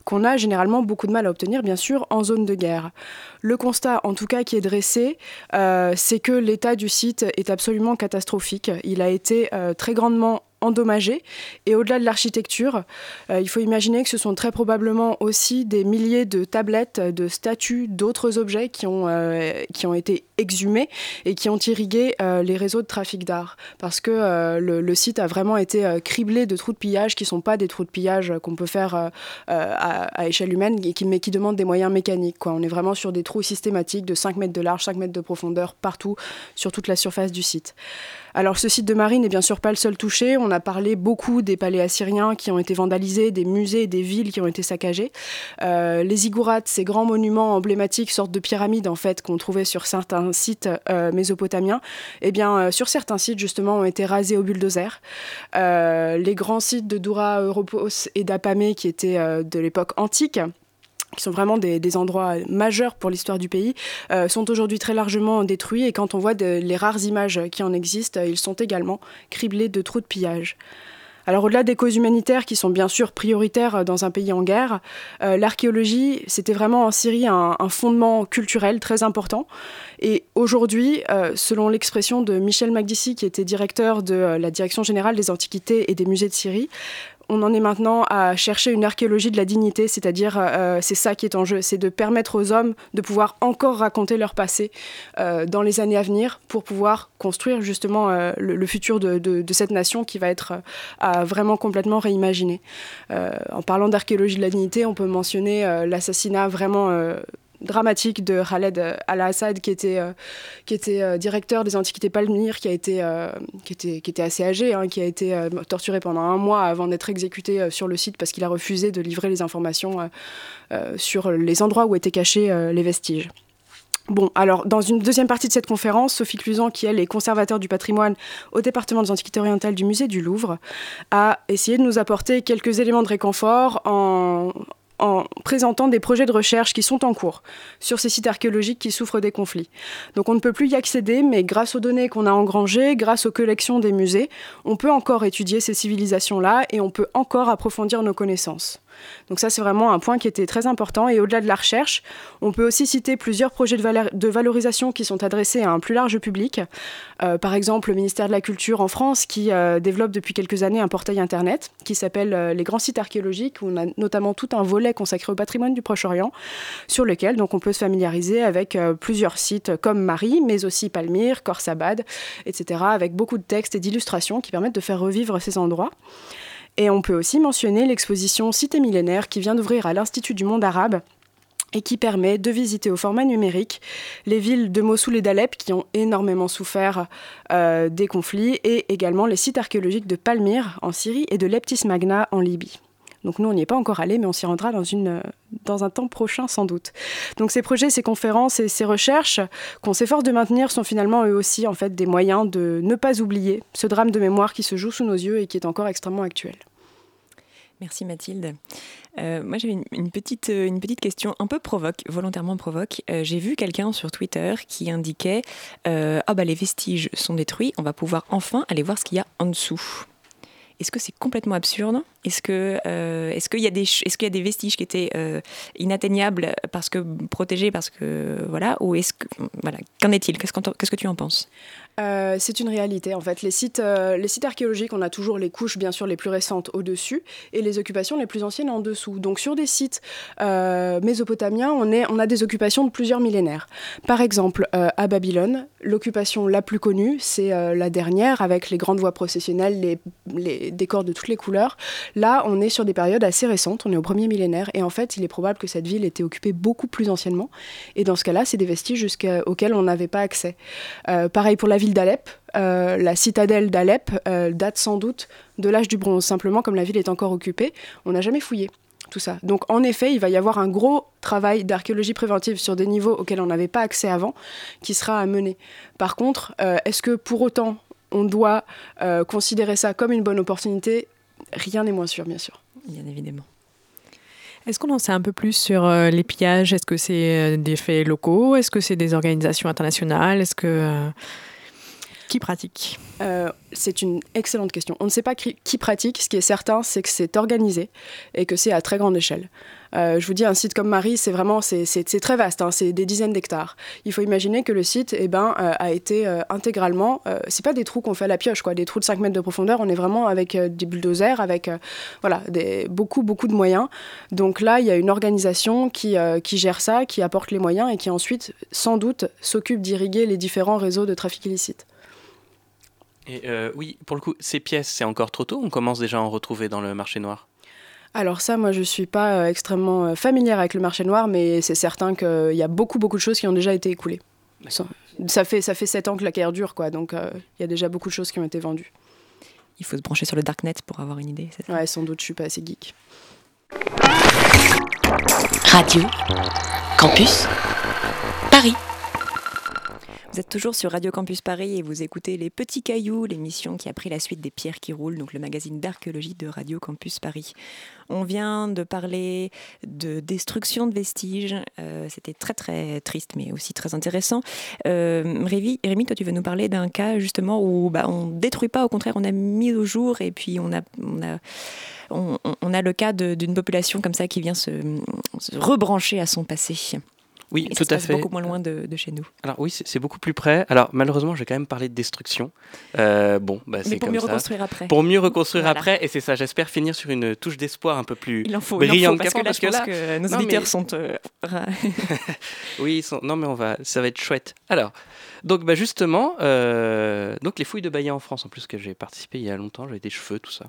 qu'on a généralement beaucoup de mal à obtenir, bien sûr, en zone de guerre. Le constat, en tout cas, qui est dressé, euh, c'est que l'état du site est absolument catastrophique. Il a été très grandement endommagés. Et au-delà de l'architecture, euh, il faut imaginer que ce sont très probablement aussi des milliers de tablettes, de statues, d'autres objets qui ont, euh, qui ont été exhumés et qui ont irrigué euh, les réseaux de trafic d'art. Parce que le, site a vraiment été criblé de trous de pillage qui ne sont pas des trous de pillage qu'on peut faire à, échelle humaine, mais qui demandent des moyens mécaniques. Quoi. On est vraiment sur des trous systématiques de 5 mètres de large, 5 mètres de profondeur, partout sur toute la surface du site. Alors ce site de Marie n'est bien sûr pas le seul touché. On a parlé beaucoup des palais assyriens qui ont été vandalisés, des musées, des villes qui ont été saccagées. Euh, les ziggourats, ces grands monuments emblématiques, sortes de pyramides en fait qu'on trouvait sur certains sites euh, mésopotamiens, eh bien euh, sur certains sites justement ont été rasés au bulldozer. les grands sites de Doura, Europos et d'Apamé qui étaient de l'époque antique qui sont vraiment des, endroits majeurs pour l'histoire du pays, euh, sont aujourd'hui très largement détruits et quand on voit les rares images qui en existent, ils sont également criblés de trous de pillage. Alors au-delà des causes humanitaires qui sont bien sûr prioritaires dans un pays en guerre, euh, l'archéologie, c'était vraiment en Syrie un, fondement culturel très important. Et aujourd'hui, euh, selon l'expression de Michel Magdissi, qui était directeur de la Direction générale des antiquités et des musées de Syrie, on en est maintenant à chercher une archéologie de la dignité, c'est-à-dire euh, c'est ça qui est en jeu, c'est de permettre aux hommes de pouvoir encore raconter leur passé euh, dans les années à venir pour pouvoir construire justement euh, le, futur de, cette nation qui va être vraiment complètement réimaginé. en parlant d'archéologie de la dignité, on peut mentionner l'assassinat vraiment dramatique de Khaled al-Assad, qui était, euh, qui était euh, directeur des Antiquités Palmyre, qui, euh, qui, était, qui assez âgé, hein, qui a été torturé pendant un mois avant d'être exécuté sur le site parce qu'il a refusé de livrer les informations sur les endroits où étaient cachés les vestiges. Bon, alors dans une deuxième partie de cette conférence, Sophie Cluzan, qui elle est conservateur du patrimoine au département des Antiquités orientales du musée du Louvre, a essayé de nous apporter quelques éléments de réconfort en, en présentant des projets de recherche qui sont en cours sur ces sites archéologiques qui souffrent des conflits. Donc on ne peut plus y accéder, mais grâce aux données qu'on a engrangées, grâce aux collections des musées, on peut encore étudier ces civilisations-là et on peut encore approfondir nos connaissances. Donc ça, c'est vraiment un point qui était très important. Et au-delà de la recherche, on peut aussi citer plusieurs projets de, valorisation qui sont adressés à un plus large public. Euh, par exemple, le ministère de la Culture en France qui euh, développe depuis quelques années un portail Internet qui s'appelle euh, Les grands sites archéologiques, où on a notamment tout un volet consacré au patrimoine du Proche-Orient, sur lequel donc, on peut se familiariser avec plusieurs sites comme Marie, mais aussi Palmyre, Khorsabad, etc., avec beaucoup de textes et d'illustrations qui permettent de faire revivre ces endroits. Et on peut aussi mentionner l'exposition Cité millénaire qui vient d'ouvrir à l'Institut du monde arabe et qui permet de visiter au format numérique les villes de Mossoul et d'Alep qui ont énormément souffert euh, des conflits et également les sites archéologiques de Palmyre en Syrie et de Leptis Magna en Libye. Donc nous, on n'y est pas encore allé, mais on s'y rendra dans, une, dans un temps prochain sans doute. Donc ces projets, ces conférences et ces recherches qu'on s'efforce de maintenir sont finalement eux aussi en fait des moyens de ne pas oublier ce drame de mémoire qui se joue sous nos yeux et qui est encore extrêmement actuel. Merci Mathilde. Euh, moi j'avais une, petite, une petite question un peu provoque, volontairement provoque. Euh, j'ai vu quelqu'un sur Twitter qui indiquait euh, Ah bah les vestiges sont détruits, on va pouvoir enfin aller voir ce qu'il y a en dessous. Est-ce que c'est complètement absurde? Est-ce que est-ce qu'il y a des est-ce qu'il y a des vestiges qui étaient inatteignables parce que protégés parce que voilà ou est-ce que voilà qu'en est-il? Qu'est-ce que tu en penses? Euh, c'est une réalité en fait. Les sites, euh, les sites archéologiques, on a toujours les couches bien sûr les plus récentes au-dessus et les occupations les plus anciennes en dessous. Donc sur des sites euh, mésopotamiens, on, est, on a des occupations de plusieurs millénaires. Par exemple, à Babylone, l'occupation la plus connue, c'est la dernière avec les grandes voies processionnelles, les, les, décors de toutes les couleurs. Là, on est sur des périodes assez récentes, on est au premier millénaire et en fait, il est probable que cette ville était occupée beaucoup plus anciennement. Et dans ce cas-là, c'est des vestiges auxquels on n'avait pas accès. pareil pour la ville d'Alep, euh, la citadelle d'Alep, euh, date sans doute de l'âge du bronze. Simplement, comme la ville est encore occupée, on n'a jamais fouillé tout ça. Donc en effet, il va y avoir un gros travail d'archéologie préventive sur des niveaux auxquels on n'avait pas accès avant, qui sera à mener. Par contre, euh, est-ce que pour autant on doit considérer ça comme une bonne opportunité Rien n'est moins sûr, bien sûr. Bien évidemment. Est-ce qu'on en sait un peu plus sur les pillages? Est-ce que c'est des faits locaux? Est-ce que c'est des organisations internationales? Est-ce que qui pratique? Euh, C'est une excellente question. On ne sait pas qui, pratique. Ce qui est certain, c'est que c'est organisé et que c'est à très grande échelle. Euh, je vous dis, un site comme Marie, c'est vraiment c'est, très vaste, hein, c'est des dizaines d'hectares. Il faut imaginer que le site eh ben, euh, a été intégralement, c'est pas des trous qu'on fait à la pioche, quoi, des trous de 5 mètres de profondeur, on est vraiment avec des bulldozers, avec voilà, des, beaucoup, beaucoup de moyens. Donc là, il y a une organisation qui, qui gère ça, qui apporte les moyens et qui ensuite, sans doute, s'occupe d'irriguer les différents réseaux de trafic illicite. Et euh, oui, pour le coup, ces pièces, c'est encore trop tôt? On commence déjà à en retrouver dans le marché noir? Alors ça, moi, je ne suis pas euh, extrêmement euh, familière avec le marché noir, mais c'est certain qu'il y a beaucoup, beaucoup de choses qui ont déjà été écoulées. Ça, fait, ça fait 7 ans que la guerre dure, quoi, donc il y a déjà beaucoup de choses qui ont été vendues. Il faut se brancher sur le darknet pour avoir une idée, ça? Ouais, sans doute, je suis pas assez geek. Radio Campus Paris vous êtes toujours sur Radio Campus Paris et vous écoutez Les Petits Cailloux, l'émission qui a pris la suite des pierres qui roulent, donc le magazine d'archéologie de Radio Campus Paris. On vient de parler de destruction de vestiges. Euh, c'était très très triste, mais aussi très intéressant. Euh, Rémi, toi, tu veux nous parler d'un cas justement où bah, on détruit pas, au contraire, on a mis au jour et puis on a, on a, on, a le cas d'une population comme ça qui vient se rebrancher à son passé. Oui, tout à fait. beaucoup moins loin de, chez nous. Alors oui, c'est beaucoup plus près. Alors malheureusement, j'ai quand même parlé de destruction. Euh, bon, bah, c'est pour mieux reconstruire après. Pour mieux reconstruire après, et c'est ça. J'espère finir sur une touche d'espoir un peu plus il en faut, brillante parce, que, parce que là, que nos auditeurs sont. Euh, *laughs* oui, ils sont... non mais on va, ça va être chouette. Alors, donc bah, justement, euh, donc les fouilles de Bailly en France, en plus que j'ai participé il y a longtemps, j'avais des cheveux, tout ça.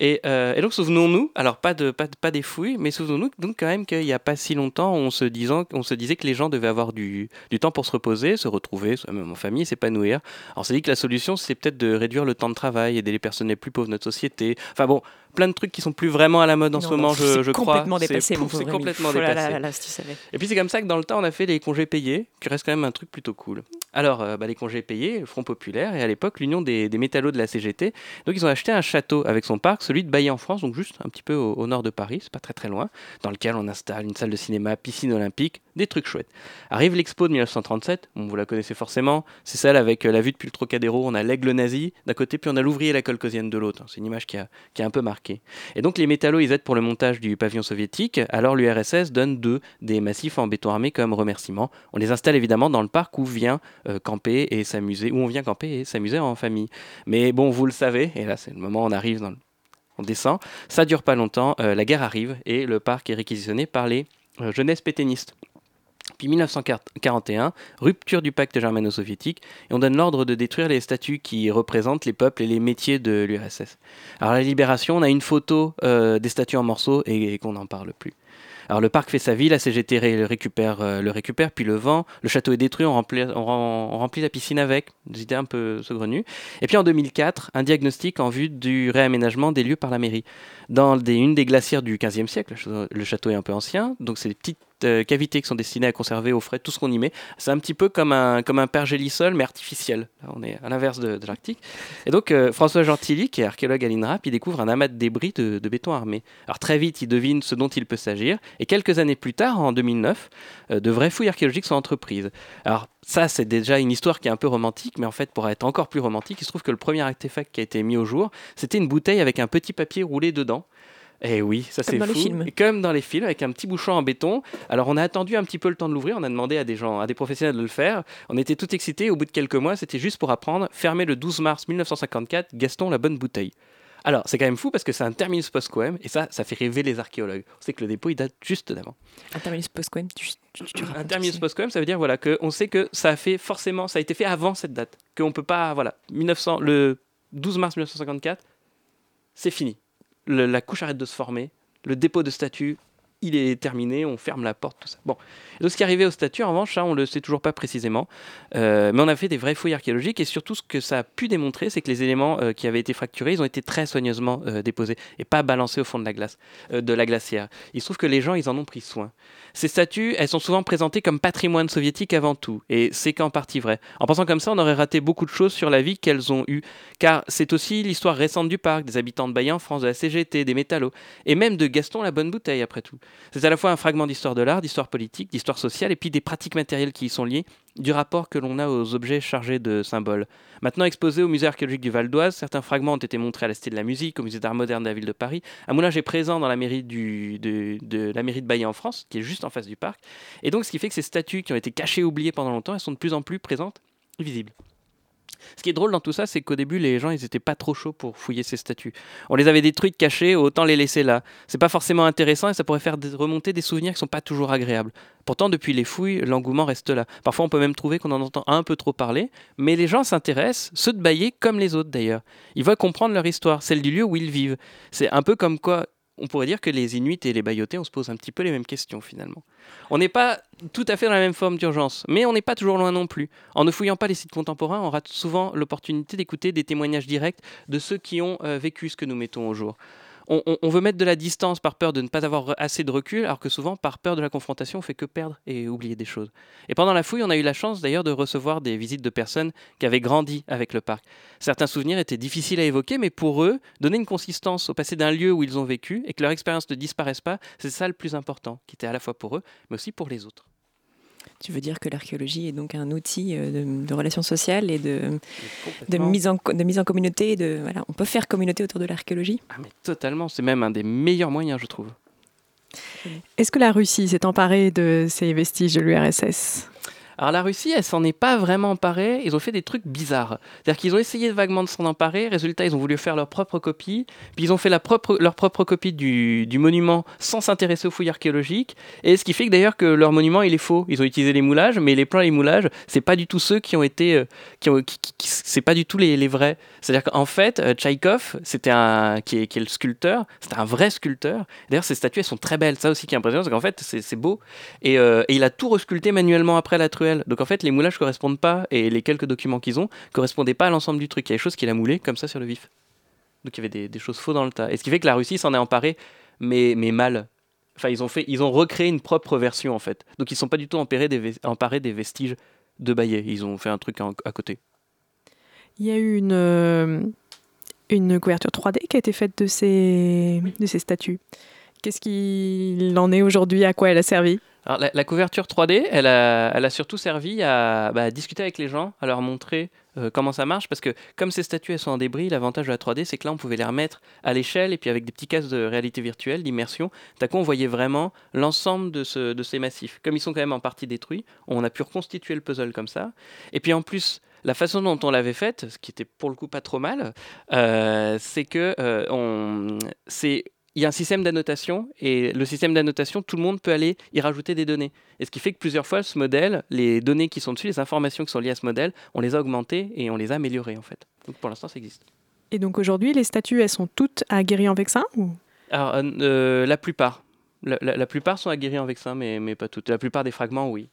Et, euh, et donc souvenons-nous, alors pas, de, pas, pas des fouilles, mais souvenons-nous donc quand même qu'il n'y a pas si longtemps, on se, disant, on se disait que les gens devaient avoir du, du temps pour se reposer, se retrouver, même en famille, s'épanouir. Alors on s'est dit que la solution, c'est peut-être de réduire le temps de travail, aider les personnes les plus pauvres de notre société. Enfin bon, plein de trucs qui sont plus vraiment à la mode en ce moment, je, je crois. Complètement dépassé, c'est complètement dépassé. Et puis c'est comme ça que dans le temps, on a fait les congés payés, qui reste quand même un truc plutôt cool. Alors, euh, bah, les congés payés, le Front Populaire, et à l'époque, l'Union des, des, métallos de la CGT. Donc, ils ont acheté un château avec son parc, celui de Bailly en France, donc juste un petit peu au, nord de Paris, c'est pas très très loin, dans lequel on installe une salle de cinéma, piscine olympique, des trucs chouettes. Arrive l'expo de 1937, vous la connaissez forcément, c'est celle avec euh, la vue depuis le Trocadéro, on a l'aigle nazi d'un côté, puis on a l'ouvrier et la colcosienne de l'autre. C'est une image qui a, un peu marqué. Et donc, les métallos, ils aident pour le montage du pavillon soviétique, alors l'URSS donne deux des massifs en béton armé comme remerciement. On les installe évidemment dans le parc où vient euh, camper et s'amuser, où on vient camper et s'amuser en famille. Mais bon, vous le savez, et là c'est le moment on arrive dans le... On descend, ça dure pas longtemps, euh, la guerre arrive et le parc est réquisitionné par les euh, jeunesses pétainistes Puis 1941, rupture du pacte germano-soviétique, et on donne l'ordre de détruire les statues qui représentent les peuples et les métiers de l'URSS. Alors la libération, on a une photo euh, des statues en morceaux et qu'on n'en parle plus. Alors le parc fait sa vie, la CGT le récupère, euh, le récupère, puis le vend, le château est détruit, on remplit, la piscine avec, des idées un peu saugrenues. Et puis en 2004, un diagnostic en vue du réaménagement des lieux par la mairie. Dans une des glacières du 15e siècle, le château est un peu ancien, donc c'est des petites euh, cavités qui sont destinées à conserver au frais tout ce qu'on y met. C'est un petit peu comme un, comme un pergélisol, mais artificiel. On est à l'inverse de, l'Arctique. Et donc euh, François Gentilly, qui est archéologue à l'INRAP, il découvre un amas de débris de, de béton armé. Alors très vite, il devine ce dont il peut s'agir, et quelques années plus tard, en 2009, euh, de vraies fouilles archéologiques sont entreprises. Alors ça, c'est déjà une histoire qui est un peu romantique, mais en fait, pour être encore plus romantique, il se trouve que le premier artefact qui a été mis au jour, c'était une bouteille avec un petit papier roulé dedans. Et oui, ça c'est dans les fou. films. Comme dans les films, avec un petit bouchon en béton. Alors on a attendu un petit peu le temps de l'ouvrir, on a demandé à des gens, à des professionnels de le faire. On était tout excités. Au bout de quelques mois, c'était juste pour apprendre. Fermé le 12 mars 1954, Gaston la bonne bouteille. Alors c'est quand même fou parce que c'est un terminus post-coem et ça, ça fait rêver les archéologues. On sait que le dépôt il date juste d'avant. Un terminus post-coem, tu, tu, tu Un terminus post-coem, ça veut dire voilà que on sait que ça a fait forcément, ça a été fait avant cette date, qu'on peut pas voilà 1900 le 12 mars 1954, c'est fini. La couche arrête de se former, le dépôt de statut, il est terminé, on ferme la porte, tout ça. Bon, donc ce qui est arrivé au statut, en revanche, ça on le sait toujours pas précisément, Euh, mais on a fait des vraies fouilles archéologiques et surtout ce que ça a pu démontrer, c'est que les éléments euh, qui avaient été fracturés, ils ont été très soigneusement euh, déposés et pas balancés au fond de la glace, de la glacière. Il se trouve que les gens, ils en ont pris soin. Ces statues, elles sont souvent présentées comme patrimoine soviétique avant tout, et c'est qu'en partie vrai. En pensant comme ça, on aurait raté beaucoup de choses sur la vie qu'elles ont eue, car c'est aussi l'histoire récente du parc, des habitants de en France, de la CGT, des métallos, et même de Gaston la bonne bouteille après tout. C'est à la fois un fragment d'histoire de l'art, d'histoire politique, d'histoire sociale, et puis des pratiques matérielles qui y sont liées, du rapport que l'on a aux objets chargés de symboles. Maintenant exposés au musée archéologique du Val d'Oise, certains fragments ont été montrés à la de la Musique, au musée d'art moderne de la ville de Paris. Un moulage est présent dans la mairie, de, de la mairie de Bailly en France, qui est juste en face du parc. Et donc ce qui fait que ces statues qui ont été cachées, oubliées pendant longtemps, elles sont de plus en plus présentes visibles. Ce qui est drôle dans tout ça, c'est qu'au début, les gens, ils étaient pas trop chauds pour fouiller ces statues. On les avait détruites, cachées, autant les laisser là. C'est pas forcément intéressant et ça pourrait faire remonter des souvenirs qui sont pas toujours agréables. Pourtant, depuis les fouilles, l'engouement reste là. Parfois, on peut même trouver qu'on en entend un peu trop parler, mais les gens s'intéressent, ceux de Baillé comme les autres d'ailleurs. Ils veulent comprendre leur histoire, celle du lieu où ils vivent. C'est un peu comme quoi on pourrait dire que les Inuits et les Bayotés, on se pose un petit peu les mêmes questions finalement. On n'est pas tout à fait dans la même forme d'urgence, mais on n'est pas toujours loin non plus. En ne fouillant pas les sites contemporains, on rate souvent l'opportunité d'écouter des témoignages directs de ceux qui ont euh, vécu ce que nous mettons au jour. On, veut mettre de la distance par peur de ne pas avoir assez de recul, alors que souvent, par peur de la confrontation, on fait que perdre et oublier des choses. Et pendant la fouille, on a eu la chance d'ailleurs de recevoir des visites de personnes qui avaient grandi avec le parc. Certains souvenirs étaient difficiles à évoquer, mais pour eux, donner une consistance au passé d'un lieu où ils ont vécu et que leur expérience ne disparaisse pas, c'est ça le plus important, qui était à la fois pour eux, mais aussi pour les autres. Tu veux dire que l'archéologie est donc un outil euh, de, de relations sociales et de, mise en, de mise en communauté. De, voilà, on peut faire communauté autour de l'archéologie? Ah, mais totalement, c'est même un des meilleurs moyens, je trouve. Est-ce que la Russie s'est emparée de ces vestiges de l'URSS Alors la Russie, elle s'en est pas vraiment emparée. Ils ont fait des trucs bizarres. C'est-à-dire qu'ils ont essayé vaguement de s'en emparer. Résultat, ils ont voulu faire leur propre copie. Puis ils ont fait leur propre copie du, monument sans s'intéresser aux fouilles archéologiques. Et ce qui fait que d'ailleurs que leur monument, il est faux. Ils ont utilisé les moulages, mais les plans et les moulages, c'est pas du tout ceux qui ont été, euh, qui ont, qui- qui- qui- c'est pas du tout les, les vrais. C'est-à-dire qu'en fait, euh, Tchaïkov, c'était un, qui est, qui est le sculpteur, c'était un vrai sculpteur. D'ailleurs, ces statues, elles sont très belles. Ça aussi qui est impressionnant, c'est qu'en fait, c'est beau. Et, euh, et il a tout resculpté manuellement après la truelle. Donc en fait, les moulages correspondent pas, et les quelques documents qu'ils ont, correspondaient pas à l'ensemble du truc. Il y a des choses qu'il a moulées comme ça sur le vif. Donc il y avait des, des choses faux dans le tas. Et ce qui fait que la Russie s'en est emparée, mais, mais mal. Enfin, ils ont, fait, ils ont recréé une propre version en fait. Donc ils sont pas du tout emparés des, ves- emparés des vestiges de Baillet. Ils ont fait un truc à côté. Il y a eu une, euh, une couverture 3D qui a été faite de ces, de ces statues. Qu'est-ce qu'il en est aujourd'hui? À quoi elle a servi? La, couverture 3D, elle a, surtout servi à, bah, à discuter avec les gens, à leur montrer euh, comment ça marche, parce que comme ces statues elles sont en débris, l'avantage de la 3D, c'est que là, on pouvait les remettre à l'échelle, et puis avec des petits casques de réalité virtuelle, d'immersion, d'un coup, on voyait vraiment l'ensemble de, ce, de ces massifs. Comme ils sont quand même en partie détruits, on a pu reconstituer le puzzle comme ça. Et puis en plus, la façon dont on l'avait faite, ce qui était pour le coup pas trop mal, euh, c'est que euh, c'est il y a un système d'annotation et le système d'annotation, tout le monde peut aller y rajouter des données. Et ce qui fait que plusieurs fois, ce modèle, les données qui sont dessus, les informations qui sont liées à ce modèle, on les a augmentées et on les a améliorées en fait. Donc pour l'instant, ça existe. Et donc aujourd'hui, les statues, elles sont toutes ou... Alors, euh, euh, la plupart. La, la- la plupart sont à Guéry-en-Vexin, mais, mais pas toutes. La plupart des fragments, oui.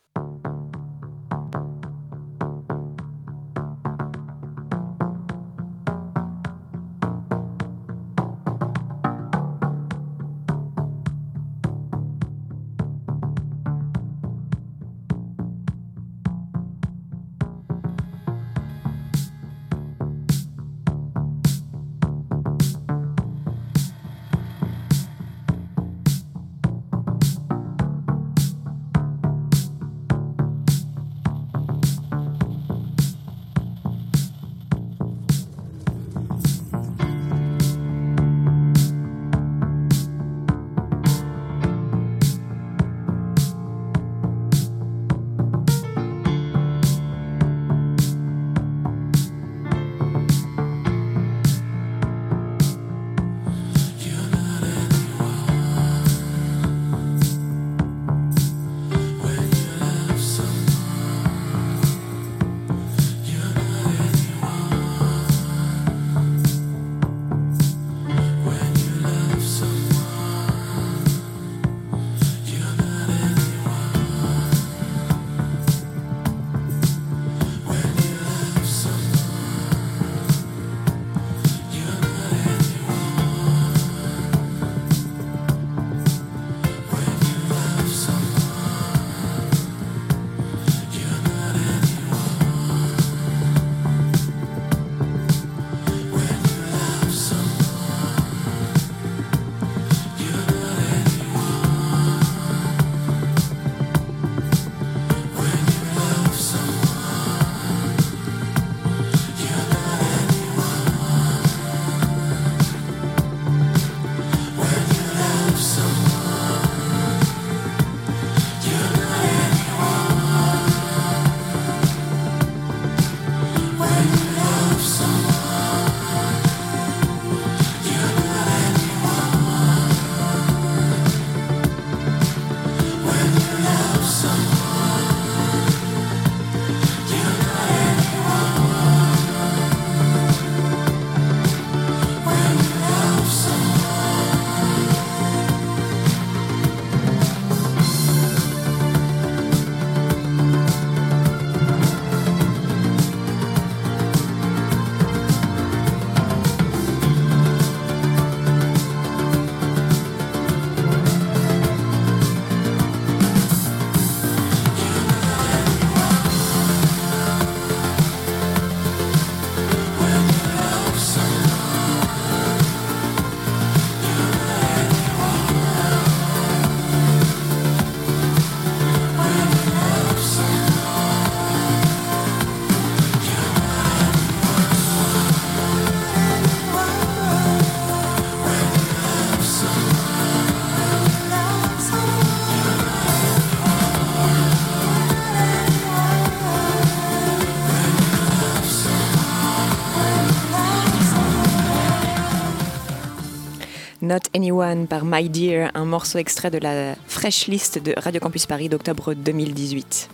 Not Anyone par My Dear, un morceau extrait de la fraîche liste de Radio Campus Paris d'octobre 2018.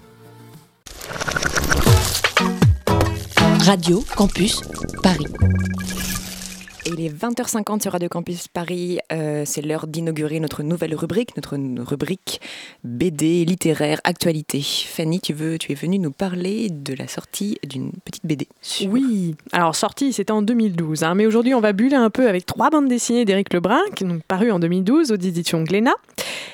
Radio Campus Paris. Il est 20h50 sur Radio Campus Paris. Euh, c'est l'heure d'inaugurer notre nouvelle rubrique, notre rubrique BD littéraire actualité. Fanny, tu veux, tu es venue nous parler de la sortie d'une petite BD. Oui, alors sorti, c'était en 2012. hein, mais aujourd'hui, on va buller un peu avec trois bandes dessinées d'Éric Lebrun, qui sont parues en 2012 aux éditions Glénat.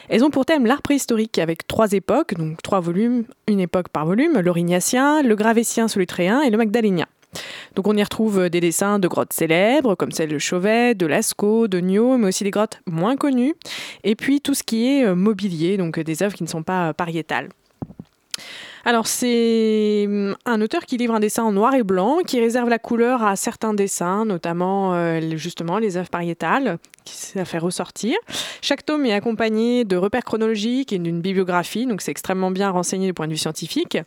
Elles ont pour thème l'art préhistorique avec trois époques, donc trois volumes, une époque par volume, l'Aurignacien, le Gravétien solutréen et le Magdalénien. Donc on y retrouve des dessins de grottes célèbres, comme celle de Chauvet, de Lascaux, de Nio, mais aussi des grottes moins connues, et puis tout ce qui est euh, mobilier, donc euh, des œuvres qui ne sont pas euh, pariétales. Alors c'est hum, un auteur qui livre un dessin en noir et blanc, qui réserve la couleur à certains dessins, notamment euh, justement les œuvres pariétales, qui ça fait ressortir. Chaque tome est accompagné de repères chronologiques et d'une bibliographie, donc c'est extrêmement bien renseigné du point de vue scientifique.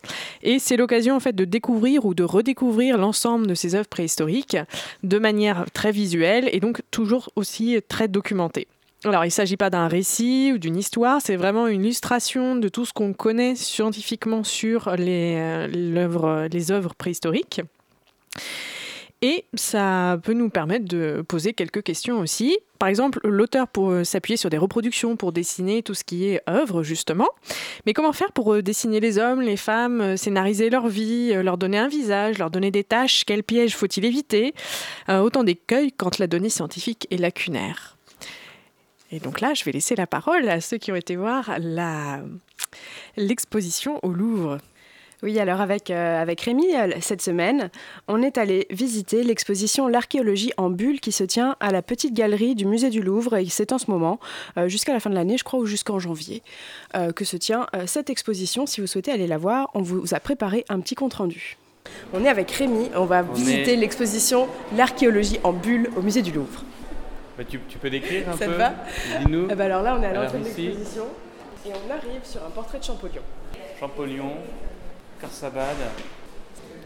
Et c'est l'occasion en fait de découvrir ou de redécouvrir l'ensemble de ces œuvres préhistoriques de manière très visuelle et donc toujours aussi très documentée. Alors, il ne s'agit pas d'un récit ou d'une histoire, c'est vraiment une illustration de tout ce qu'on connaît scientifiquement sur les, euh, les œuvres préhistoriques. Et ça peut nous permettre de poser quelques questions aussi. Par exemple, l'auteur pour s'appuyer sur des reproductions pour dessiner tout ce qui est œuvre, justement. Mais comment faire pour euh, dessiner les hommes, les femmes, euh, scénariser leur vie, leur donner un visage, leur donner des tâches? Quels pièges faut-il éviter? Autant d'écueils quand la donnée scientifique est lacunaire. Et donc là, je vais laisser la parole à ceux qui ont été voir l'exposition au Louvre. Oui, alors avec, euh, avec Rémi, euh, cette semaine, on est allé visiter l'exposition L'archéologie en bulle qui se tient à la petite galerie du musée du Louvre et c'est en ce moment, euh, jusqu'à la fin de l'année, je crois, ou jusqu'en janvier, que se tient cette exposition. Si vous souhaitez aller la voir, on vous a préparé un petit compte-rendu. On est avec Rémi, on va visiter l'exposition L'archéologie en bulle au musée du Louvre. Bah, tu, peux décrire un Ça peu va Dis-nous. Eh ben alors là, on est à l'entrée de l'exposition et on arrive sur un portrait de Champollion. Champollion, Karsabad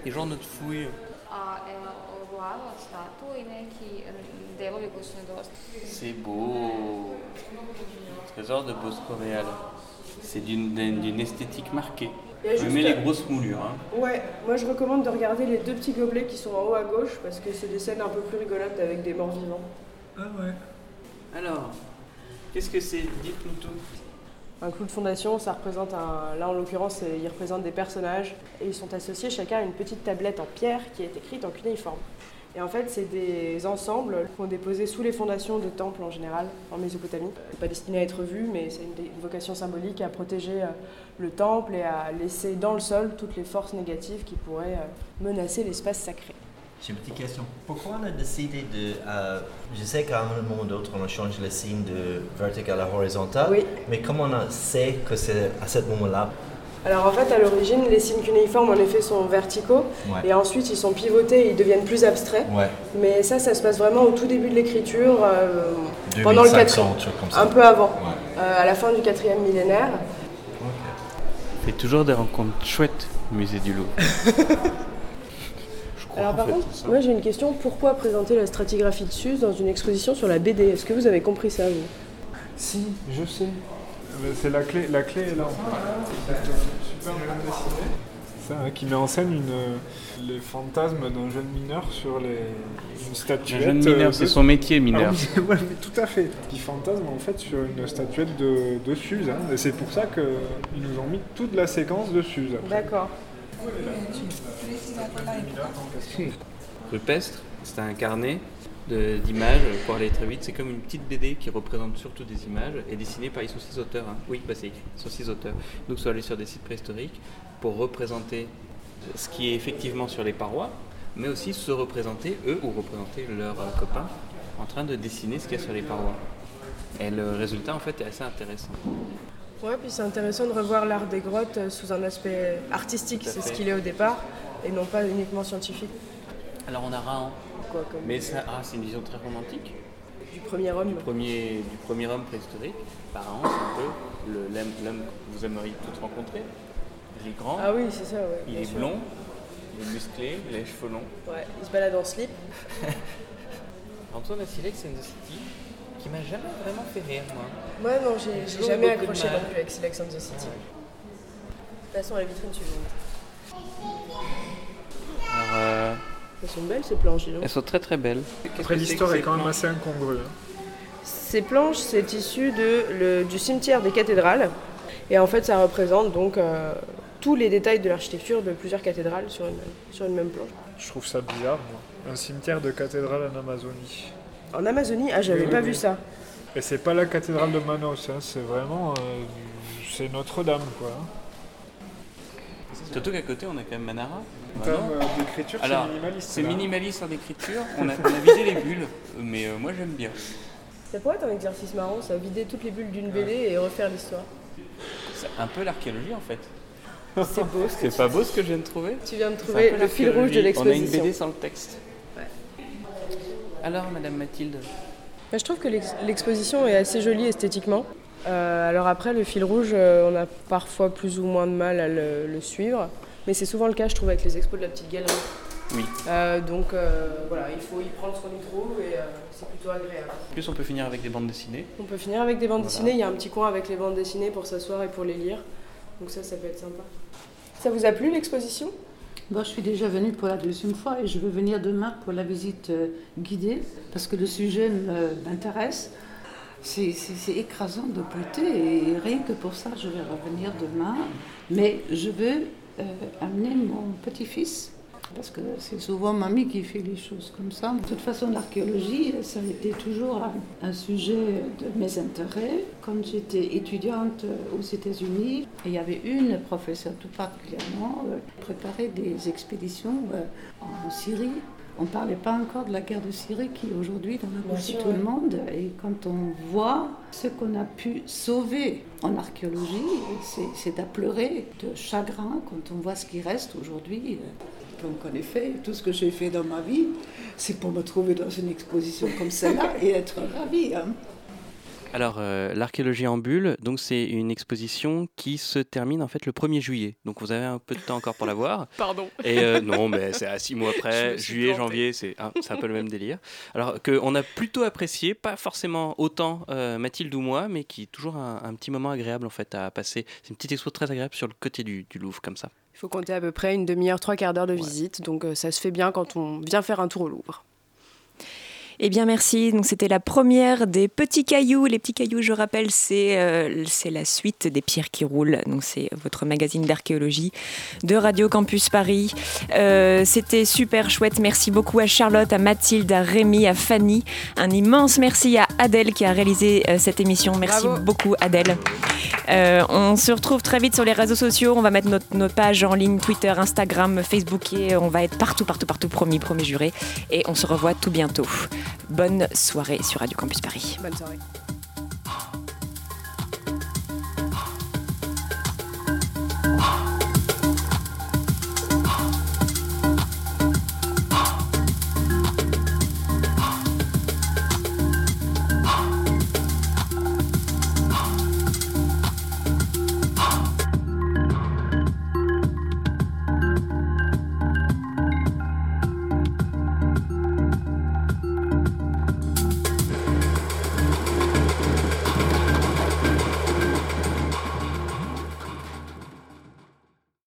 i žodno fouille. C'est beau. Trésor de Bosco Real. C'est d'une esthétique marquée. Je mets les grosses moulures. Hein. Ouais, moi je recommande de regarder les deux petits gobelets qui sont en haut à gauche parce que c'est des scènes un peu plus rigolotes avec des morts vivants. Ah ouais. Alors, qu'est-ce que c'est Dites-nous tout. Un clou de fondation, ça représente un. Là, en l'occurrence, il représente des personnages et ils sont associés chacun à une petite tablette en pierre qui est écrite en cunéiforme. Et en fait, c'est des ensembles qu'on déposés sous les fondations de temples en général, en Mésopotamie. Pas destiné à être vu, mais c'est une, vocation symbolique à protéger euh, le temple et à laisser dans le sol toutes les forces négatives qui pourraient euh, menacer l'espace sacré. J'ai une petite question. Pourquoi on a décidé de. Euh, je sais qu'à un moment ou d'autre, on a changé le signe de vertical à horizontal. Oui. Mais comment on sait que c'est à ce moment-là? Alors en fait, à l'origine, les signes cunéiformes en effet sont verticaux et ensuite ils sont pivotés et ils deviennent plus abstraits. Ouais. Mais ça, ça se passe vraiment au tout début de l'écriture, euh, pendant le 4 un peu avant, euh, à la fin du quatrième millénaire. On fait toujours des rencontres chouettes au musée du Louvre. *laughs* Alors par contre, moi j'ai une question. Pourquoi présenter la stratigraphie de Suse dans une exposition sur la BD Est-ce que vous avez compris ça, vous? Si, je sais. Euh, c'est la clé, la clé est là. Super bien dessiné. Ça, hein, qui met en scène une, les fantasmes d'un jeune mineur sur les, une statuette. Un jeune mineur, euh, c'est son métier, mineur. Ah oui, *laughs* tout à fait. Qui fantasme en fait sur une statuette de, de Suse. Hein. Et c'est pour ça qu'ils nous ont mis toute la séquence de Suse. D'accord. Rupestre, c'est un carnet d'images, pour aller très vite. C'est comme une petite BD qui représente surtout des images et dessinée par, ils sont six auteurs. Hein. Oui, bah c'est ils sont six auteurs. Donc, allés sur des sites préhistoriques pour représenter ce qui est effectivement sur les parois, mais aussi se représenter, eux, ou représenter leurs euh, copains, en train de dessiner ce qu'il y a sur les parois. Et le résultat, en fait, est assez intéressant. Ouais, puis c'est intéressant de revoir l'art des grottes euh, sous un aspect artistique, c'est ce qu'il est au départ, et non pas uniquement scientifique. Alors on a Rahan. Quoi, comme... Mais ça, ah, c'est une vision très romantique. Du premier homme. Du premier, du premier homme préhistorique. Bah, Rahan, c'est un peu l'homme que vous aimeriez tous rencontrer. Il est grand. Ah oui, c'est ça, ouais, Il est blond, il est musclé, il a les cheveux longs. Ouais, il se balade en slip. *laughs* Antoine Vassilek, c'est une City qui m'a jamais vraiment fait rire, moi. Moi, non, j'ai jamais accroché non plus avec Sex and the City. De toute façon, la vitrine suivante. Alors, euh... Elles sont belles ces planches, Elles sont très très belles. Après, l'histoire est quand même assez incongrue. Hein. Ces planches, c'est issu de, le, du cimetière des cathédrales. Et en fait, ça représente donc euh, tous les détails de l'architecture de plusieurs cathédrales sur une, sur une même planche. Je trouve ça bizarre, moi. Un cimetière de cathédrale en Amazonie. En Amazonie Ah, j'avais pas vu ça. Et c'est pas la cathédrale de Manos, hein, c'est vraiment. Euh, c'est Notre-Dame, quoi. Surtout qu'à côté, on a quand même Manara. En termes d'écriture, c'est minimaliste. C'est minimaliste en écriture. On a, on a vidé les bulles, mais euh, moi j'aime bien. Ça pourrait être un exercice marrant, ça, vider toutes les bulles d'une BD et refaire l'histoire. C'est un peu l'archéologie en fait. C'est beau. *laughs* C'est pas *laughs* beau ce que je viens de trouver Tu viens de trouver le fil rouge de l'exposition. On a une BD sans le texte. Alors, Madame Mathilde Je trouve que l'exposition est assez jolie esthétiquement. Euh, alors après, le fil rouge, euh, on a parfois plus ou moins de mal à le, suivre. Mais c'est souvent le cas, je trouve, avec les expos de la petite galerie. Oui. Euh, donc euh, voilà, il faut y prendre ce qu'on y trouve et euh, c'est plutôt agréable. En plus, on peut finir avec des bandes dessinées. On peut finir avec des bandes Voilà. dessinées, il y a un petit coin avec les bandes dessinées pour s'asseoir et pour les lire. Donc ça, ça peut être sympa. Ça vous a plu l'exposition? Moi, je suis déjà venue pour la deuxième fois et je veux venir demain pour la visite euh, guidée parce que le sujet m'intéresse. C'est écrasant de beauté et rien que pour ça, je vais revenir demain. Mais je veux euh, amener mon petit-fils parce que c'est souvent mamie qui fait les choses comme ça. De toute façon, l'archéologie, ça a été toujours un, sujet de mes intérêts. Quand j'étais étudiante aux États-Unis, il y avait une professeure tout particulièrement euh, qui préparait des expéditions euh, en Syrie. On ne parlait pas encore de la guerre de Syrie qui aujourd'hui dans la bouche de tout le monde. Et quand on voit ce qu'on a pu sauver en archéologie, c'est- à pleurer de chagrin quand on voit ce qui reste aujourd'hui. Donc en effet, tout ce que j'ai fait dans ma vie, c'est pour me trouver dans une exposition comme celle-là et être ravie. hein. Alors, euh, l'archéologie en bulle, donc c'est une exposition qui se termine en fait le 1er juillet. Donc vous avez un peu de temps encore pour la voir. *laughs* Pardon. Et euh, non, mais c'est à six mois *laughs* après, juillet, plantée. janvier, c'est un, peu le même délire. Alors qu'on a plutôt apprécié, pas forcément autant euh, Mathilde ou moi, mais qui est toujours un, un petit moment agréable en fait à passer. C'est une petite expo très agréable sur le côté du, du Louvre comme ça. Il faut compter à peu près une demi-heure, trois quarts d'heure de visite. Donc euh, ça se fait bien quand on vient faire un tour au Louvre. Eh bien, merci. Donc, c'était la première des petits cailloux. Les petits cailloux, je rappelle, c'est euh, c'est la suite des pierres qui roulent. Donc, c'est votre magazine d'archéologie de Radio Campus Paris. Euh, c'était super chouette. Merci beaucoup à Charlotte, à Mathilde, à Rémi, à Fanny. Un immense merci à Adèle qui a réalisé euh, cette émission. Merci Bravo. beaucoup, Adèle. On se retrouve très vite sur les réseaux sociaux. On va mettre notre, notre page en ligne Twitter, Instagram, Facebook et on va être partout, partout, partout, promis, promis, juré. Et on se revoit tout bientôt. Bonne soirée sur Radio Campus Paris. Bonne soirée.